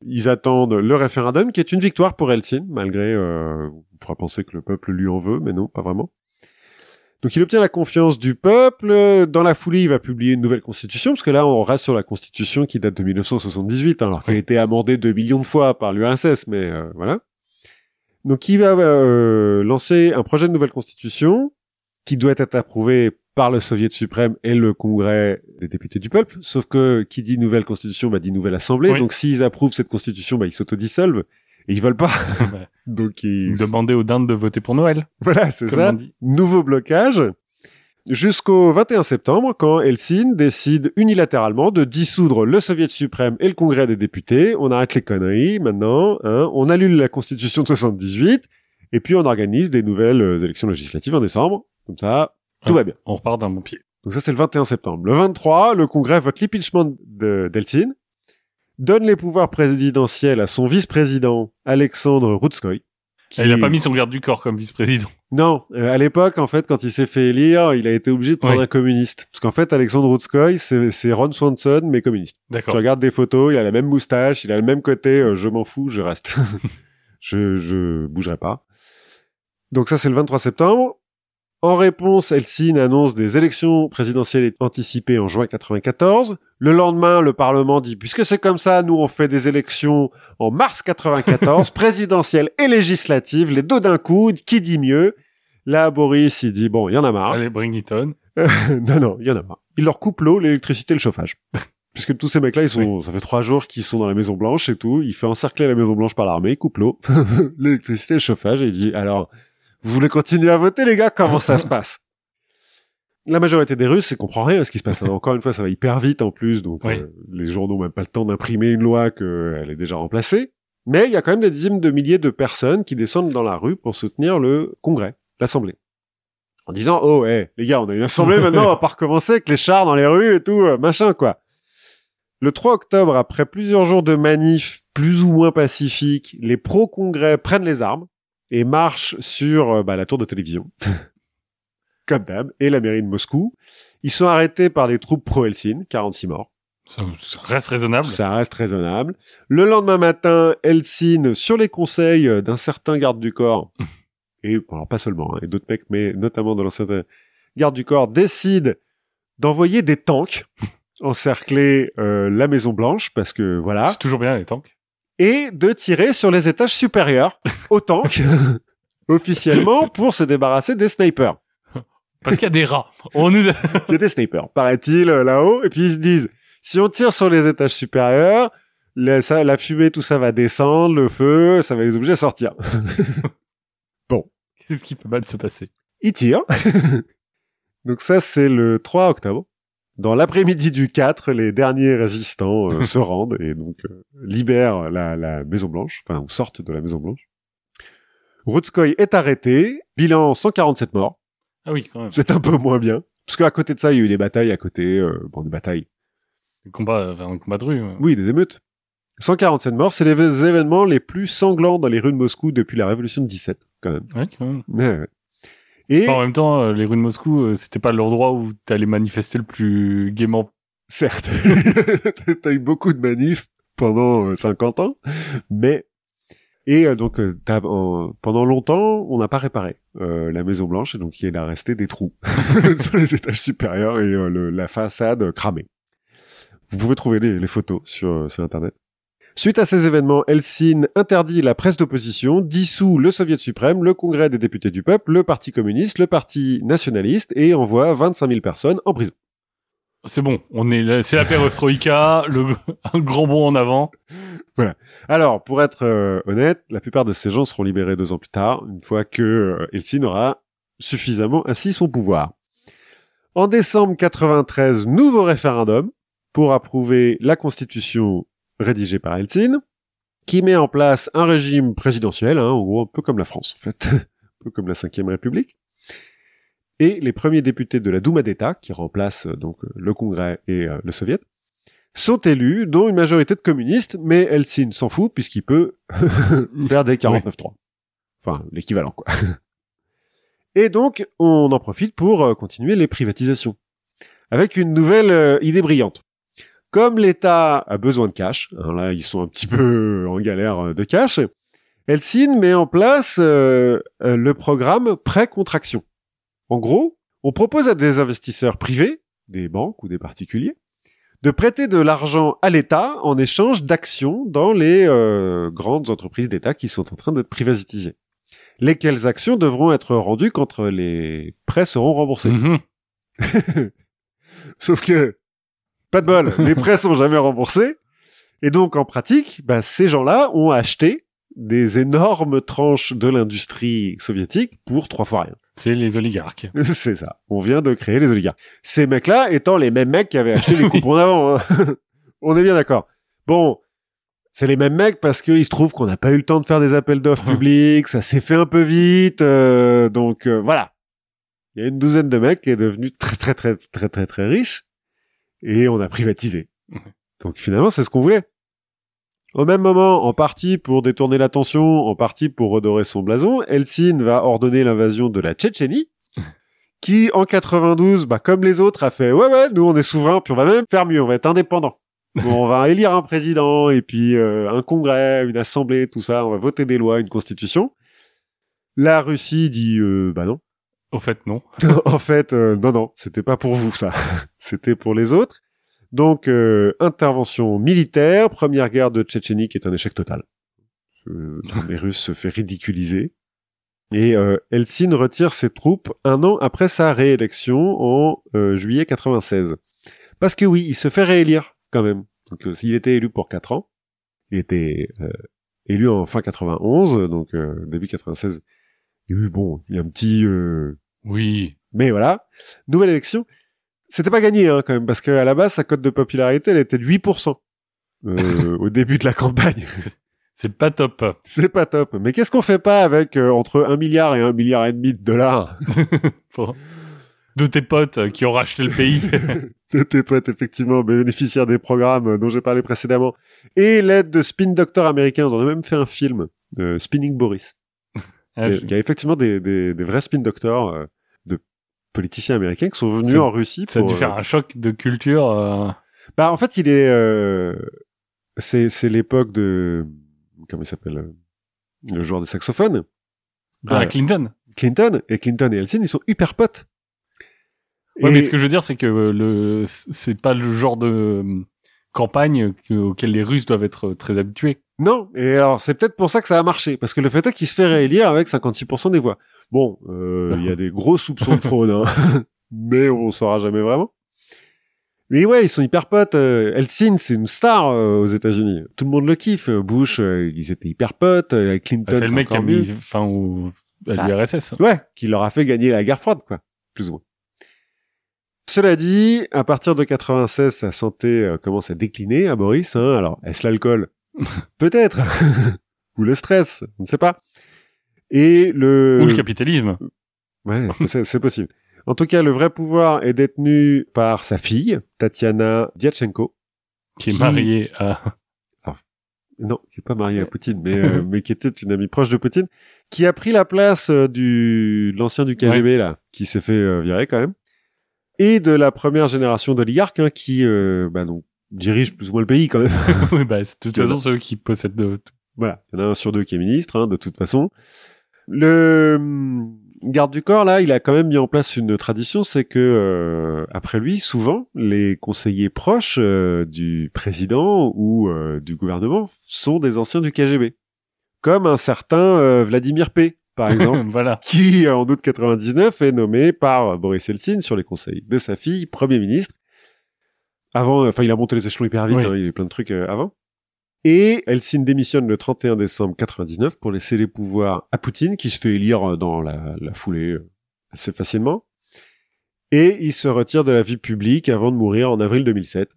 Ils attendent le référendum, qui est une victoire pour Helsinki, malgré... Euh, on pourra penser que le peuple lui en veut, mais non, pas vraiment. Donc il obtient la confiance du peuple. Dans la foulée, il va publier une nouvelle constitution, parce que là, on reste sur la constitution qui date de 1978, hein, alors qu'elle a été amendée 2 millions de fois par l'URSS, mais euh, voilà. Donc il va euh, lancer un projet de nouvelle constitution qui doit être approuvé par le Soviet suprême et le Congrès des députés du peuple. Sauf que qui dit nouvelle constitution, bah dit nouvelle assemblée. Oui. Donc s'ils approuvent cette constitution, bah ils s'autodissolvent et ils veulent pas. Ouais. Donc ils... Demander aux dindes de voter pour Noël. voilà, c'est ça nouveau blocage jusqu'au 21 septembre quand Helsinki décide unilatéralement de dissoudre le Soviet suprême et le Congrès des députés. On arrête les conneries maintenant, hein. on annule la Constitution de 78 et puis on organise des nouvelles euh, élections législatives en décembre. Comme ça, tout va bien. On repart d'un bon pied. Donc ça c'est le 21 septembre. Le 23, le Congrès vote l'impeachment de- d'Helsinki, donne les pouvoirs présidentiels à son vice-président Alexandre Routskoy. Qui- Il a pas mis son garde du corps comme vice-président. non, euh, à l'époque, en fait, quand il s'est fait élire, il a été obligé de prendre Oui. un communiste. Parce qu'en fait, Alexandre Routskoy, c'est Ron Swanson, mais communiste. Tu D'accord. regardes des photos, il a la même moustache, il a le même côté, euh, je m'en fous, je reste. je, je bougerai pas. Donc ça, c'est le 23 septembre. En réponse, Helsinki annonce des élections présidentielles anticipées en juin 94. Le lendemain, le Parlement dit, puisque c'est comme ça, nous on fait des élections en mars 94, présidentielles et législatives, les deux d'un coup, qui dit mieux? Là, Boris, il dit, bon, il y en a marre. Allez, bring it on. non, non, il y en a marre. Il leur coupe l'eau, l'électricité et le chauffage. Puisque tous ces mecs-là, ils sont, ça fait trois jours qu'ils sont dans la Maison Blanche et tout. Il fait encercler la Maison Blanche par l'armée, il coupe l'eau, l'électricité et le chauffage et il dit, alors, vous voulez continuer à voter, les gars? Comment ça se passe? La majorité des Russes, ils comprend rien à ce qui se passe. Encore une fois, ça va hyper vite en plus, donc Oui. euh, les journaux n'ont même pas le temps d'imprimer une loi qu'elle est déjà remplacée. Mais il y a quand même des dizaines de milliers de personnes qui descendent dans la rue pour soutenir le Congrès, l'Assemblée. En disant, oh, hey, les gars, on a une assemblée maintenant, on va pas recommencer avec les chars dans les rues et tout, euh, machin, quoi. Le 3 octobre, après plusieurs jours de manifs plus ou moins pacifiques, les pro-congrès prennent les armes et marchent sur euh, bah, la tour de télévision, comme d'hab, et la mairie de Moscou. Ils sont arrêtés par les troupes pro-Helsinki, 46 morts. Ça, ça reste raisonnable. Ça reste raisonnable. Le lendemain matin, Helsinki, sur les conseils euh, d'un certain garde du corps, et bon, alors pas seulement, hein, et d'autres mecs, mais notamment de l'ancien garde du corps, décide d'envoyer des tanks encercler euh, la Maison Blanche parce que voilà, C'est toujours bien les tanks. Et de tirer sur les étages supérieurs au tank officiellement pour se débarrasser des snipers. Parce qu'il y a des rats. On nous... Il y a des snipers, paraît-il, euh, là-haut, et puis ils se disent, si on tire sur les étages supérieurs, la, ça, la fumée, tout ça va descendre, le feu, ça va les obliger à sortir. Qu'est-ce qui peut mal se passer? Ils tirent. Donc ça, c'est le 3 octobre. Dans l'après-midi du 4, les derniers résistants euh, se rendent et donc euh, libèrent la, la Maison Blanche, enfin, ou sortent de la Maison Blanche. Rutskoy est arrêté, bilan 147 morts. Ah oui, quand même. C'est un peu moins bien. Parce qu'à côté de ça, il y a eu des batailles à côté, euh, bon, des batailles, Le combat, enfin, un combat de rue. oui, des émeutes. 147 morts, c'est les événements les plus sanglants dans les rues de Moscou depuis la révolution de 17, quand même. Ouais, quand même. Mais, ouais. Et, en même temps, euh, les rues de Moscou, euh, c'était pas l'endroit où t'allais manifester le plus gaiement. certes, t'as eu beaucoup de manifs pendant euh, 50 ans, mais et euh, donc euh, en- pendant longtemps, on n'a pas réparé euh, la Maison Blanche, et donc il a resté des trous sur les étages supérieurs et euh, le- la façade cramée. Vous pouvez trouver les, les photos sur, euh, sur Internet. Suite à ces événements, Helsinki interdit la presse d'opposition, dissout le Soviet suprême, le Congrès des députés du peuple, le Parti communiste, le Parti nationaliste et envoie 25 000 personnes en prison. C'est bon, on est là, c'est la perestroïka, le, un grand bond en avant. Alors, pour être euh, honnête, la plupart de ces gens seront libérés deux ans plus tard, une fois que euh, Helsinki aura suffisamment assis son pouvoir. En décembre 93, nouveau référendum pour approuver la constitution rédigée par Helsinki, qui met en place un régime présidentiel, hein, en gros un peu comme la France en fait, un peu comme la Cinquième République. Et les premiers députés de la Douma d'État, qui remplacent euh, donc euh, le Congrès et euh, le Soviet, sont élus, dont une majorité de communistes, mais Helsinki s'en fout puisqu'il peut faire des 49-3. Enfin, l'équivalent, quoi. Et donc, on en profite pour continuer les privatisations. Avec une nouvelle idée brillante. Comme l'État a besoin de cash, hein, là, ils sont un petit peu en galère euh, de cash, Helsinki met en place euh, euh, le programme prêt-contraction. En gros, on propose à des investisseurs privés, des banques ou des particuliers, de prêter de l'argent à l'État en échange d'actions dans les euh, grandes entreprises d'État qui sont en train d'être privatisées. Lesquelles actions devront être rendues quand euh, les prêts seront remboursés. Mhm. Sauf que, pas de bol, les prêts sont jamais remboursés. Et donc, en pratique, bah, ces gens-là ont acheté des énormes tranches de l'industrie soviétique pour trois fois rien. C'est les oligarques. C'est ça. On vient de créer les oligarques. Ces mecs-là étant les mêmes mecs qui avaient acheté les coupons d'avant. hein. On est bien d'accord. Bon, c'est les mêmes mecs parce qu'il se trouve qu'on n'a pas eu le temps de faire des appels d'offres publics, ça s'est fait un peu vite, euh, donc euh, voilà. Il y a une douzaine de mecs qui est devenu très très très très très très riche et on a privatisé. Donc finalement, c'est ce qu'on voulait. Au même moment, en partie pour détourner l'attention, en partie pour redorer son blason, Helsinki va ordonner l'invasion de la Tchétchénie, qui en 92, bah, comme les autres, a fait ouais ouais, nous on est souverain, puis on va même faire mieux, on va être indépendant. Bon, on va élire un président et puis euh, un congrès, une assemblée, tout ça, on va voter des lois, une constitution. La Russie dit euh, bah non. Au fait, non. en fait, euh, non non, c'était pas pour vous ça, c'était pour les autres. Donc euh, intervention militaire, première guerre de Tchétchénie qui est un échec total. Euh, les Russes se fait ridiculiser. Et euh, Helsinki retire ses troupes un an après sa réélection en euh, juillet 96. Parce que oui, il se fait réélire quand même. Donc euh, s'il était élu pour 4 ans, il était euh, élu en fin 91, donc euh, début 96. Il y a eu, bon, il y a un petit... euh, Oui. mais voilà, nouvelle élection. C'était pas gagné hein, quand même, parce qu'à la base, sa cote de popularité, elle était de 8% euh, au début de la campagne. C'est pas top. C'est pas top. Mais qu'est-ce qu'on fait pas avec euh, entre 1 milliard et 1 milliard et demi de dollars? De tes potes euh, qui ont racheté le pays. de tes potes, effectivement, bénéficiaires des programmes euh, dont j'ai parlé précédemment, et l'aide de Spin Doctor américain, on a même fait un film de Spinning Boris. Ah, Il y a effectivement des, des, des vrais Spin Doctors euh, de politiciens américains qui sont venus en Russie Ça a pour... dû euh, faire un choc de culture. euh, Bah en fait il est euh, c'est c'est l'époque de comment il s'appelle euh, le joueur de saxophone Ah, Euh, Clinton. Clinton et Clinton et Helsinki ils sont hyper potes. Ouais, Et- mais ce que je veux dire, c'est que euh, le, c'est pas le genre de euh, campagne que- auquel les Russes doivent être euh, très habitués. Non, et alors c'est peut-être pour ça que ça a marché, parce que le fait est qu'il se fait réélire avec 56% des voix. Bon, euh, il y a des gros soupçons de fraude, hein. mais on saura jamais vraiment. Mais ouais, ils sont hyper potes. Euh, Eltsine, c'est une star euh, aux États-Unis. Tout le monde le kiffe. Bush, euh, ils étaient hyper potes. Euh, Clinton, Ah, c'est le mec qui a mis mieux. fin au, à Bah. l'URSS. Ouais, qui leur a fait gagner la guerre froide, quoi, plus ou moins. Cela dit, à partir de 96, sa santé euh, commence à décliner à Boris. Hein. Alors, est-ce l'alcool? Peut-être. Ou le stress, on ne sait pas. Et le... Ou le capitalisme. Ouais, c'est possible. En tout cas, le vrai pouvoir est détenu par sa fille, Tatiana Diatchenko. qui est Qui- marié à... Non, qui est pas mariée à Poutine, mais, euh, mais qui était une amie proche de Poutine, qui a pris la place euh, du de l'ancien du KGB là, qui s'est fait euh, virer quand même, et de la première génération d'oligarques hein, qui euh, bah, donc dirige plus ou moins le pays quand même. Oui, bah, c'est- de toute façon, ceux qui possèdent de... voilà, il y en a un sur deux qui est ministre, hein, de toute façon. Le hum, garde du corps là, il a quand même mis en place une tradition, c'est que euh, après lui, souvent les conseillers proches euh, du président ou euh, du gouvernement sont des anciens du KGB, comme un certain euh, Vladimir P. Par exemple. voilà. qui, en août 99, est nommé par Boris Eltsine sur les conseils de sa fille, Premier ministre. Avant, enfin, il a monté les échelons hyper vite, Oui. hein, il y a eu plein de trucs euh, avant. Et Eltsine démissionne le 31 décembre 99 pour laisser les pouvoirs à Poutine, qui se fait élire euh, dans la, la foulée euh, assez facilement. Et il se retire de la vie publique avant de mourir en avril 2007.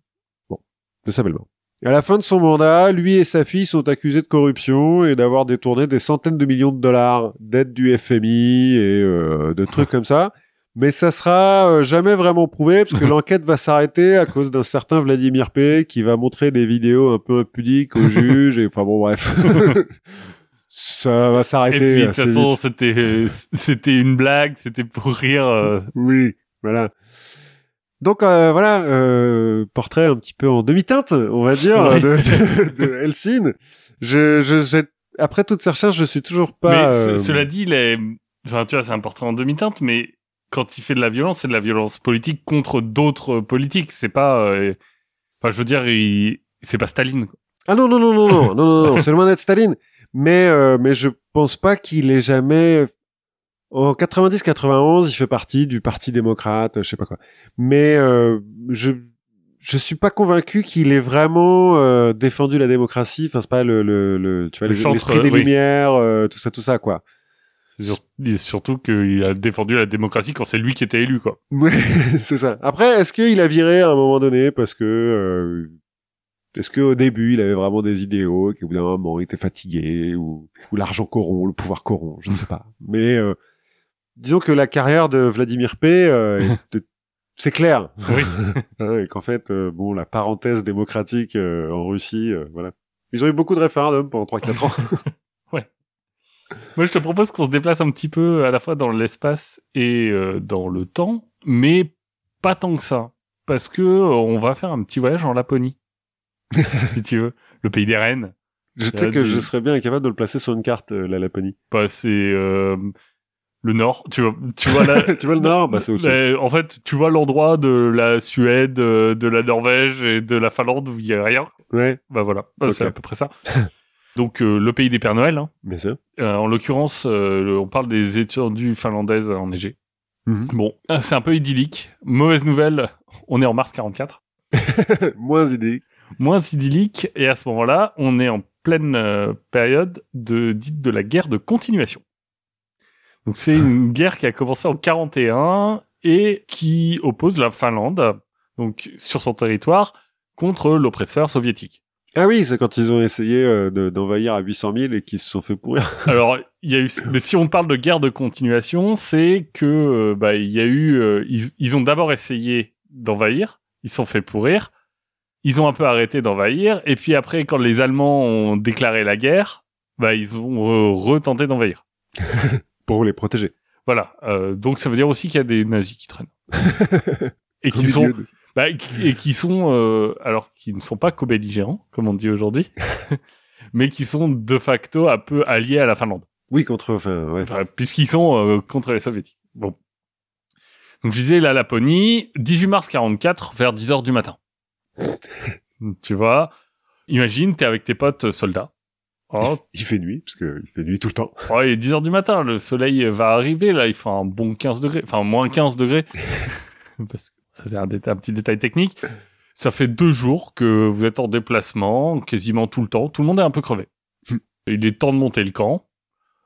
Bon, de sa belle mort. À la fin de son mandat, lui et sa fille sont accusés de corruption et d'avoir détourné des centaines de millions de dollars d'aides du FMI et euh, de trucs comme ça. Mais ça sera euh, jamais vraiment prouvé parce que l'enquête va s'arrêter à cause d'un certain Vladimir P qui va montrer des vidéos un peu impudiques au juge et enfin bon bref. ça va Et s'arrêter puis, de toute façon, c'était, c'était une blague, c'était pour rire. euh, Oui, voilà. Donc euh, voilà, euh, portrait un petit peu en demi-teinte, on va dire, Oui. de, de, de Helsinki. Je, je, après toutes ces recherches, je suis toujours pas. mais ce- euh, cela dit, il est... enfin, tu vois, c'est un portrait en demi-teinte, mais quand il fait de la violence, c'est de la violence politique contre d'autres politiques. C'est pas... euh, Enfin, je veux dire, il... c'est pas Staline. quoi. Ah non non non non non non non, non, c'est loin d'être Staline. Mais euh, mais je pense pas qu'il ait jamais. En 90-91, il fait partie du Parti démocrate, je sais pas quoi. Mais euh, je je suis pas convaincu qu'il ait vraiment euh, défendu la démocratie. Enfin, c'est pas le, le, le tu vois Le l'esprit des oui. lumières, euh, tout ça tout ça quoi. Surtout qu'il a défendu la démocratie quand c'est lui qui était élu, quoi. Ouais, c'est ça. Après, est-ce qu'il a viré à un moment donné parce que euh, est-ce qu'au début il avait vraiment des idéaux, et qu'au bout d'un moment il était fatigué ou, ou l'argent corrompt, le pouvoir corrompt, je ne sais pas. Mais euh, disons que la carrière de Vladimir P, euh, est- c'est clair. Oui. Et qu'en fait, euh, bon, la parenthèse démocratique euh, en Russie, euh, voilà. Ils ont eu beaucoup de référendums pendant 3-4 ans. Moi, je te propose qu'on se déplace un petit peu à la fois dans l'espace et euh, dans le temps, mais pas tant que ça, parce que euh, on va faire un petit voyage en Laponie, si tu veux, le pays des rennes. je sais que du- je serais bien incapable de le placer sur une carte, euh, la Laponie. Bah, c'est le nord. Tu vois, tu vois là. tu vois le nord? Bah c'est au-dessus. Mais, en fait, tu vois l'endroit de la Suède, de la Norvège et de la Finlande où il y a rien. Ouais, Bah voilà, Bah, c'est à peu près ça. Donc euh, le pays des Pères Noël. Hein. mais ça. Euh, en l'occurrence, euh, on parle des étendues finlandaises enneigées. Mhm. Bon, euh, c'est un peu idyllique. Mauvaise nouvelle, on est en mars 44. Moins idée. Moins idyllique, et à ce moment-là, on est en pleine période de dite de la guerre de continuation. Donc c'est une guerre qui a commencé en 41 et qui oppose la Finlande, donc sur son territoire, contre l'oppresseur soviétique. Ah oui, c'est quand ils ont essayé euh, de- d'envahir à 800 000 et qu'ils se sont fait pourrir. Alors, il y a eu, mais si on parle de guerre de continuation, c'est que euh, bah il y a eu, euh, ils, ils ont d'abord essayé d'envahir, ils se sont fait pourrir, ils ont un peu arrêté d'envahir, et puis après, quand les Allemands ont déclaré la guerre, bah ils ont retenté d'envahir. Pour les protéger. Voilà. Donc ça veut dire aussi qu'il y a des nazis qui traînent et qui sont, de- bah, et qui sont, euh, alors qui ne sont pas co-belligérants, comme on dit aujourd'hui, mais qui sont de facto un peu alliés à la Finlande. Oui, contre, enfin, ouais. Enfin, puisqu'ils sont euh, contre les soviétiques. Bon. Donc je disais la Laponie, 18 mars 44, vers 10 heures du matin. tu vois, imagine, t'es avec tes potes soldats. Oh, Il fait nuit, parce que il fait nuit tout le temps. oh, il est 10 heures du matin, le soleil va arriver, là, il fait un bon 15 degrés, enfin moins 15 degrés. Parce ça c'est un, déta- un petit détail technique. Ça fait deux jours que vous êtes en déplacement, quasiment tout le temps. Tout le monde est un peu crevé. Il est temps de monter le camp,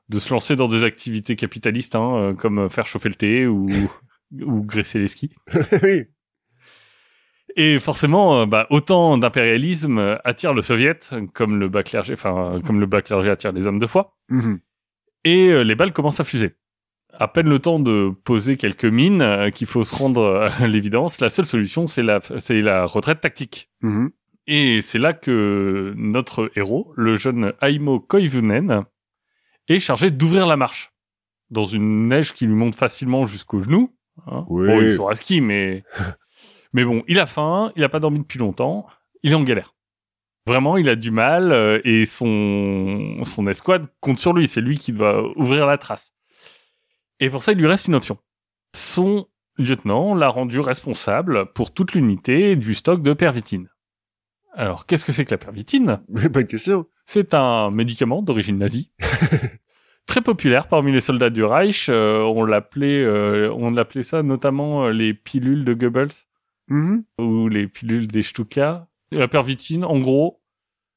de se lancer dans des activités capitalistes, hein, euh, comme faire chauffer le thé ou, ou graisser les skis. oui. Et forcément, euh, bah, autant d'impérialisme euh, attire le soviet, comme le bas clergé, enfin, euh, comme le bas clergé attire les hommes de foi. Mhm. Et euh, les balles commencent à fuser. À peine le temps de poser quelques mines, euh, qu'il faut se rendre euh, à l'évidence, la seule solution, c'est la, c'est la retraite tactique. Mhm. Et c'est là que notre héros, le jeune Aimo Koivunen, est chargé d'ouvrir la marche. Dans une neige qui lui monte facilement jusqu'aux genoux. Hein. Oui. Bon, à ski, mais... mais bon, il a faim, il a pas dormi depuis longtemps, il est en galère. Vraiment, il a du mal, euh, et son, son escouade compte sur lui, c'est lui qui doit ouvrir la trace. Et pour ça, il lui reste une option. Son lieutenant l'a rendu responsable pour toute l'unité du stock de pervitine. Alors, qu'est-ce que c'est que la pervitine? Bonne question. C'est un médicament d'origine nazie, très populaire parmi les soldats du Reich. euh, on l'appelait, euh, on l'appelait ça notamment euh, les pilules de Goebbels Mhm. ou les pilules des Stuka. Et la pervitine, en gros,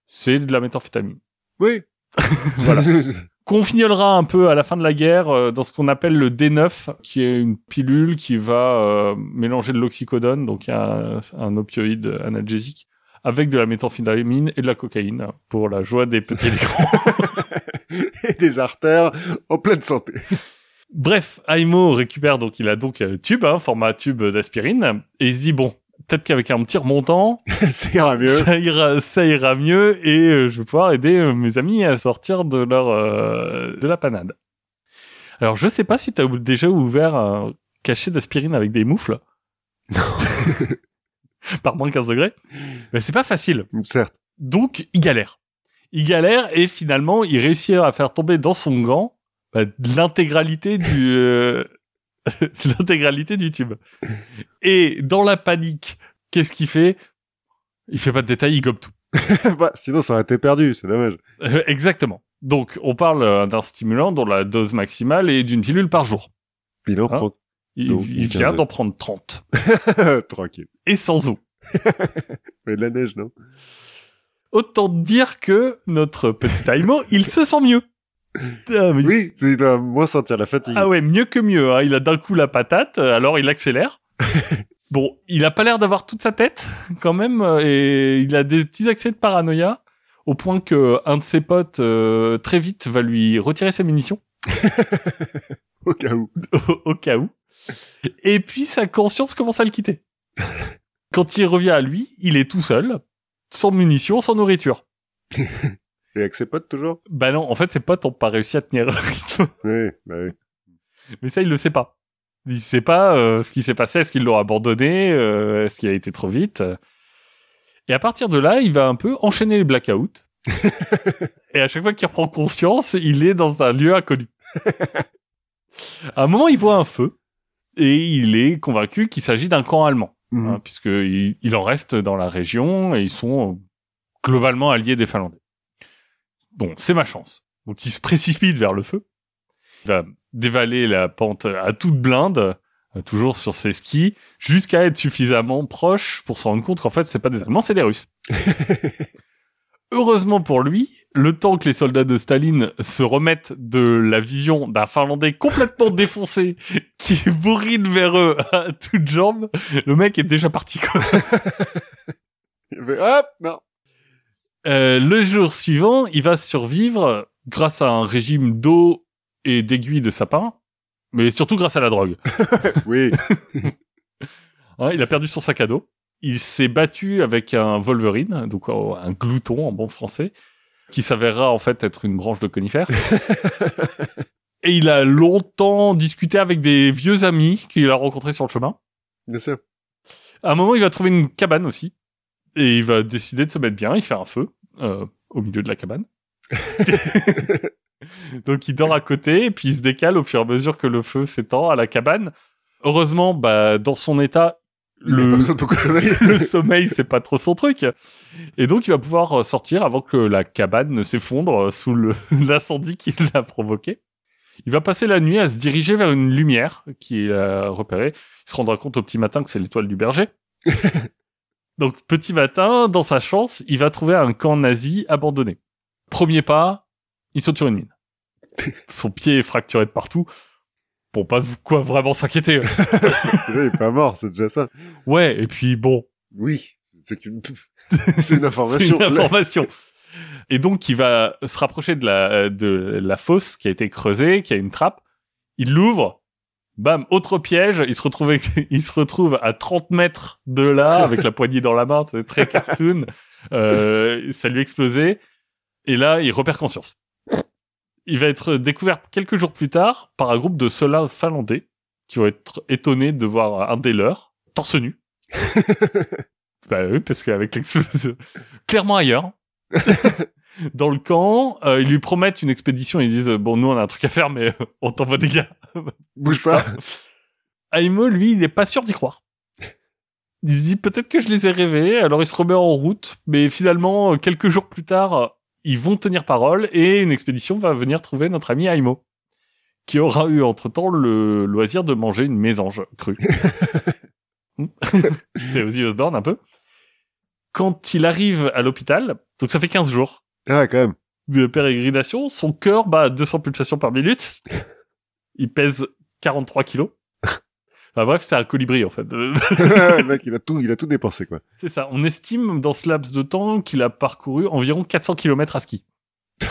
c'est de la méthamphétamine. Oui. Voilà. Qu'on fignolera un peu à la fin de la guerre euh, dans ce qu'on appelle le D9, qui est une pilule qui va euh, mélanger de l'oxycodone, donc un, un opioïde analgésique, avec de la méthamphétamine et de la cocaïne, pour la joie des petits et des grands. Et des artères en pleine santé. Bref, Aimo récupère donc, il a donc un tube, hein, format tube d'aspirine, et il se dit, bon, peut-être qu'avec un petit remontant, Ça ira mieux. ça ira, ça ira mieux et euh, je vais pouvoir aider euh, mes amis à sortir de leur euh, de la panade. Alors je sais pas si t'as déjà ouvert un cachet d'aspirine avec des moufles. Par moins 15 degrés. Mais c'est pas facile. Certes. Donc il galère. Il galère et finalement il réussit à faire tomber dans son gant bah, l'intégralité du euh, l'intégralité du tube. Et dans la panique, qu'est-ce qu'il fait? Il fait pas de détails, il gobe tout. bah, sinon, ça aurait été perdu. C'est dommage. Euh, exactement. Donc, on parle euh, d'un stimulant dont la dose maximale est d'une pilule par jour. Il en Hein? prend. Il, Donc, il une vient d'en prendre 30. Tranquille. Et sans eau. Mais de la neige, non? Autant dire que notre petit Aimo, il se sent mieux. Ah, mais Oui, il doit moins sentir la fatigue. Ah ouais, mieux que mieux. hein. Il a d'un coup la patate, alors il accélère. bon, il a pas l'air d'avoir toute sa tête quand même, euh, et il a des petits accès de paranoïa au point que un de ses potes euh, très vite va lui retirer ses munitions Au cas où. au, au cas où. Et puis sa conscience commence à le quitter. Quand il revient à lui, il est tout seul, sans munitions, sans nourriture. Et avec ses potes, toujours? Bah non, en fait ses potes ont pas réussi à tenir le rythme. Oui, bah oui. Mais ça, il le sait pas. Il sait pas euh, ce qui s'est passé. Est-ce qu'il l'aura abandonné euh, Est-ce qu'il a été trop vite Et à partir de là, il va un peu enchaîner les blackouts. et à chaque fois qu'il reprend conscience, il est dans un lieu inconnu. à un moment, il voit un feu et il est convaincu qu'il s'agit d'un camp allemand, hein, puisque il, il en reste dans la région et ils sont euh, globalement alliés des Finlandais. Bon, c'est ma chance. Donc il se précipite vers le feu. Il va dévaler la pente à toute blinde, euh, toujours sur ses skis, jusqu'à être suffisamment proche pour se rendre compte qu'en fait c'est pas des Allemands, c'est des Russes. Heureusement pour lui, le temps que les soldats de Staline se remettent de la vision d'un Finlandais complètement défoncé qui bourrine vers eux à toutes jambes, le mec est déjà parti. Quoi. Il fait, hop, non. Euh, le jour suivant, il va survivre grâce à un régime d'eau et d'aiguilles de sapin, mais surtout grâce à la drogue. Oui. Hein, il a perdu son sac à dos. Il s'est battu avec un Wolverine, donc un glouton en bon français, qui s'avérera en fait être une branche de conifère. et il a longtemps discuté avec des vieux amis qu'il a rencontrés sur le chemin. Bien sûr. À un moment, il va trouver une cabane aussi. Et il va décider de se mettre bien. Il fait un feu euh, au milieu de la cabane. Donc il dort à côté et puis il se décale au fur et à mesure que le feu s'étend à la cabane. Heureusement, bah, dans son état, le, sommeil. le sommeil, c'est pas trop son truc. Et donc, il va pouvoir euh, sortir avant que la cabane ne s'effondre euh, sous l'incendie qu'il a provoqué. Il va passer la nuit à se diriger vers une lumière qu'il a repérée. Il se rendra compte au petit matin que c'est l'étoile du berger. Donc, petit matin, dans sa chance, il va trouver un camp nazi abandonné. Premier pas, il saute sur une mine. Son pied est fracturé de partout. Bon, pas de quoi vraiment s'inquiéter. il est pas mort, c'est déjà ça. Ouais, et puis bon, Oui, c'est qu'une, c'est une information. C'est une information. Et donc, il va se rapprocher de la, de la fosse qui a été creusée, qui a une trappe. Il l'ouvre. Bam, autre piège. Il se retrouve, il se retrouve à 30 mètres de là, avec la poignée dans la main. C'est très cartoon. Euh, ça lui a explosé. Et là, il repère conscience. Il va être découvert quelques jours plus tard par un groupe de soldats finlandais qui vont être étonnés de voir un des leurs, torse nu. bah oui, parce qu'avec l'explosion... Clairement ailleurs. Dans le camp, euh, ils lui promettent une expédition. Ils disent, bon, nous, on a un truc à faire, mais euh, on t'envoie des gars. Bouge pas. Aimo, lui, il est pas sûr d'y croire. Il se dit, peut-être que je les ai rêvés. Alors, il se remet en route. Mais finalement, euh, quelques jours plus tard, euh, ils vont tenir parole et une expédition va venir trouver notre ami Aimo. Qui aura eu, entre-temps, le loisir de manger une mésange crue. C'est Ozzy Osbourne, un peu. Quand il arrive à l'hôpital, donc ça fait 15 jours, Ah, quand même. de pérégrination, son cœur bat à 200 pulsations par minute. Il pèse 43 kilos. Enfin, bref, c'est un colibri en fait. le mec, il a tout, il a tout dépensé, quoi. c'est ça. On estime dans ce laps de temps qu'il a parcouru environ 400 km à ski.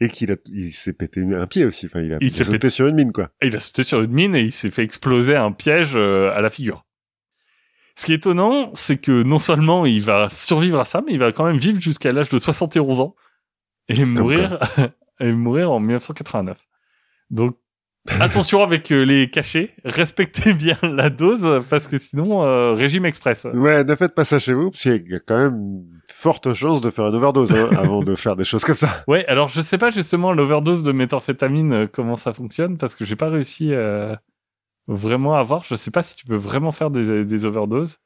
Et qu'il a, il s'est pété un pied aussi. Enfin, il a, Il il a s'est sauté pété- sur une mine, quoi. Et il a sauté sur une mine et il s'est fait exploser un piège euh, à la figure. Ce qui est étonnant, c'est que non seulement il va survivre à ça, mais il va quand même vivre jusqu'à l'âge de 71 ans et mourir, et mourir en 1989. Donc, attention avec euh, les cachets, respectez bien la dose parce que sinon, euh, régime express. Ouais, ne faites pas ça chez vous, parce qu'il y a quand même forte chance de faire une overdose, hein, avant de faire des choses comme ça. Ouais, alors je sais pas justement l'overdose de méthamphétamine euh, comment ça fonctionne parce que j'ai pas réussi euh, vraiment à voir. Je sais pas si tu peux vraiment faire des, des overdoses.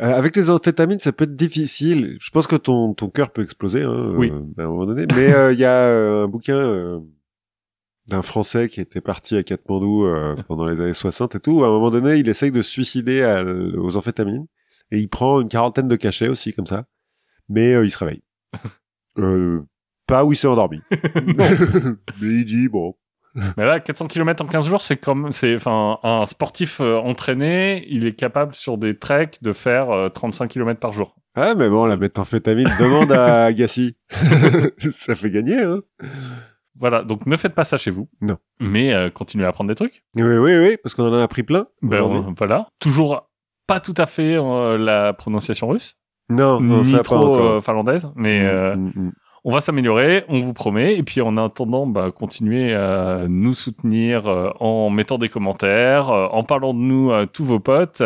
Euh, avec les amphétamines, ça peut être difficile. Je pense que ton, ton cœur peut exploser, hein, Oui. euh, à un moment donné. Mais euh, il y a un bouquin d'un Français qui était parti à Katmandou pendant les années 60 et tout. où, À un moment donné, il essaye de se suicider à aux amphétamines et il prend une quarantaine de cachets aussi comme ça. Mais il se réveille. Pas où il s'est endormi. Mais il dit bon. Mais là, 400 km en 15 jours, c'est comme, c'est, enfin, un sportif euh, entraîné, il est capable sur des treks de faire euh, 35 km par jour. Ah mais bon, la méthamphétamine demande à Agassi. ça fait gagner, hein. Voilà, donc ne faites pas ça chez vous. Non. Mais euh, continuez à apprendre des trucs. Oui, oui, oui, parce qu'on en a appris plein. Ben, on- voilà. Toujours pas tout à fait euh, la prononciation russe, Non, non, ni ça pas trop euh, finlandaise, mais euh, Mm, mm, mm. On va s'améliorer, on vous promet. Et puis en attendant, bah, continuez à nous soutenir euh, en mettant des commentaires, euh, en parlant de nous à tous vos potes,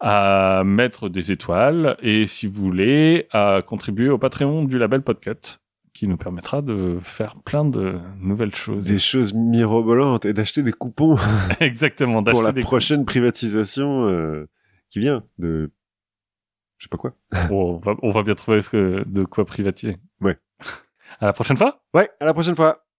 à mettre des étoiles et si vous voulez, à contribuer au Patreon du label Podcut qui nous permettra de faire plein de nouvelles choses. des choses mirobolantes et d'acheter des coupons Exactement. pour la des- prochaine privatisation euh, qui vient de je sais pas quoi. On, va, on va bien trouver ce que, de quoi privatiser. Ouais. À la prochaine fois. Ouais, à la prochaine fois.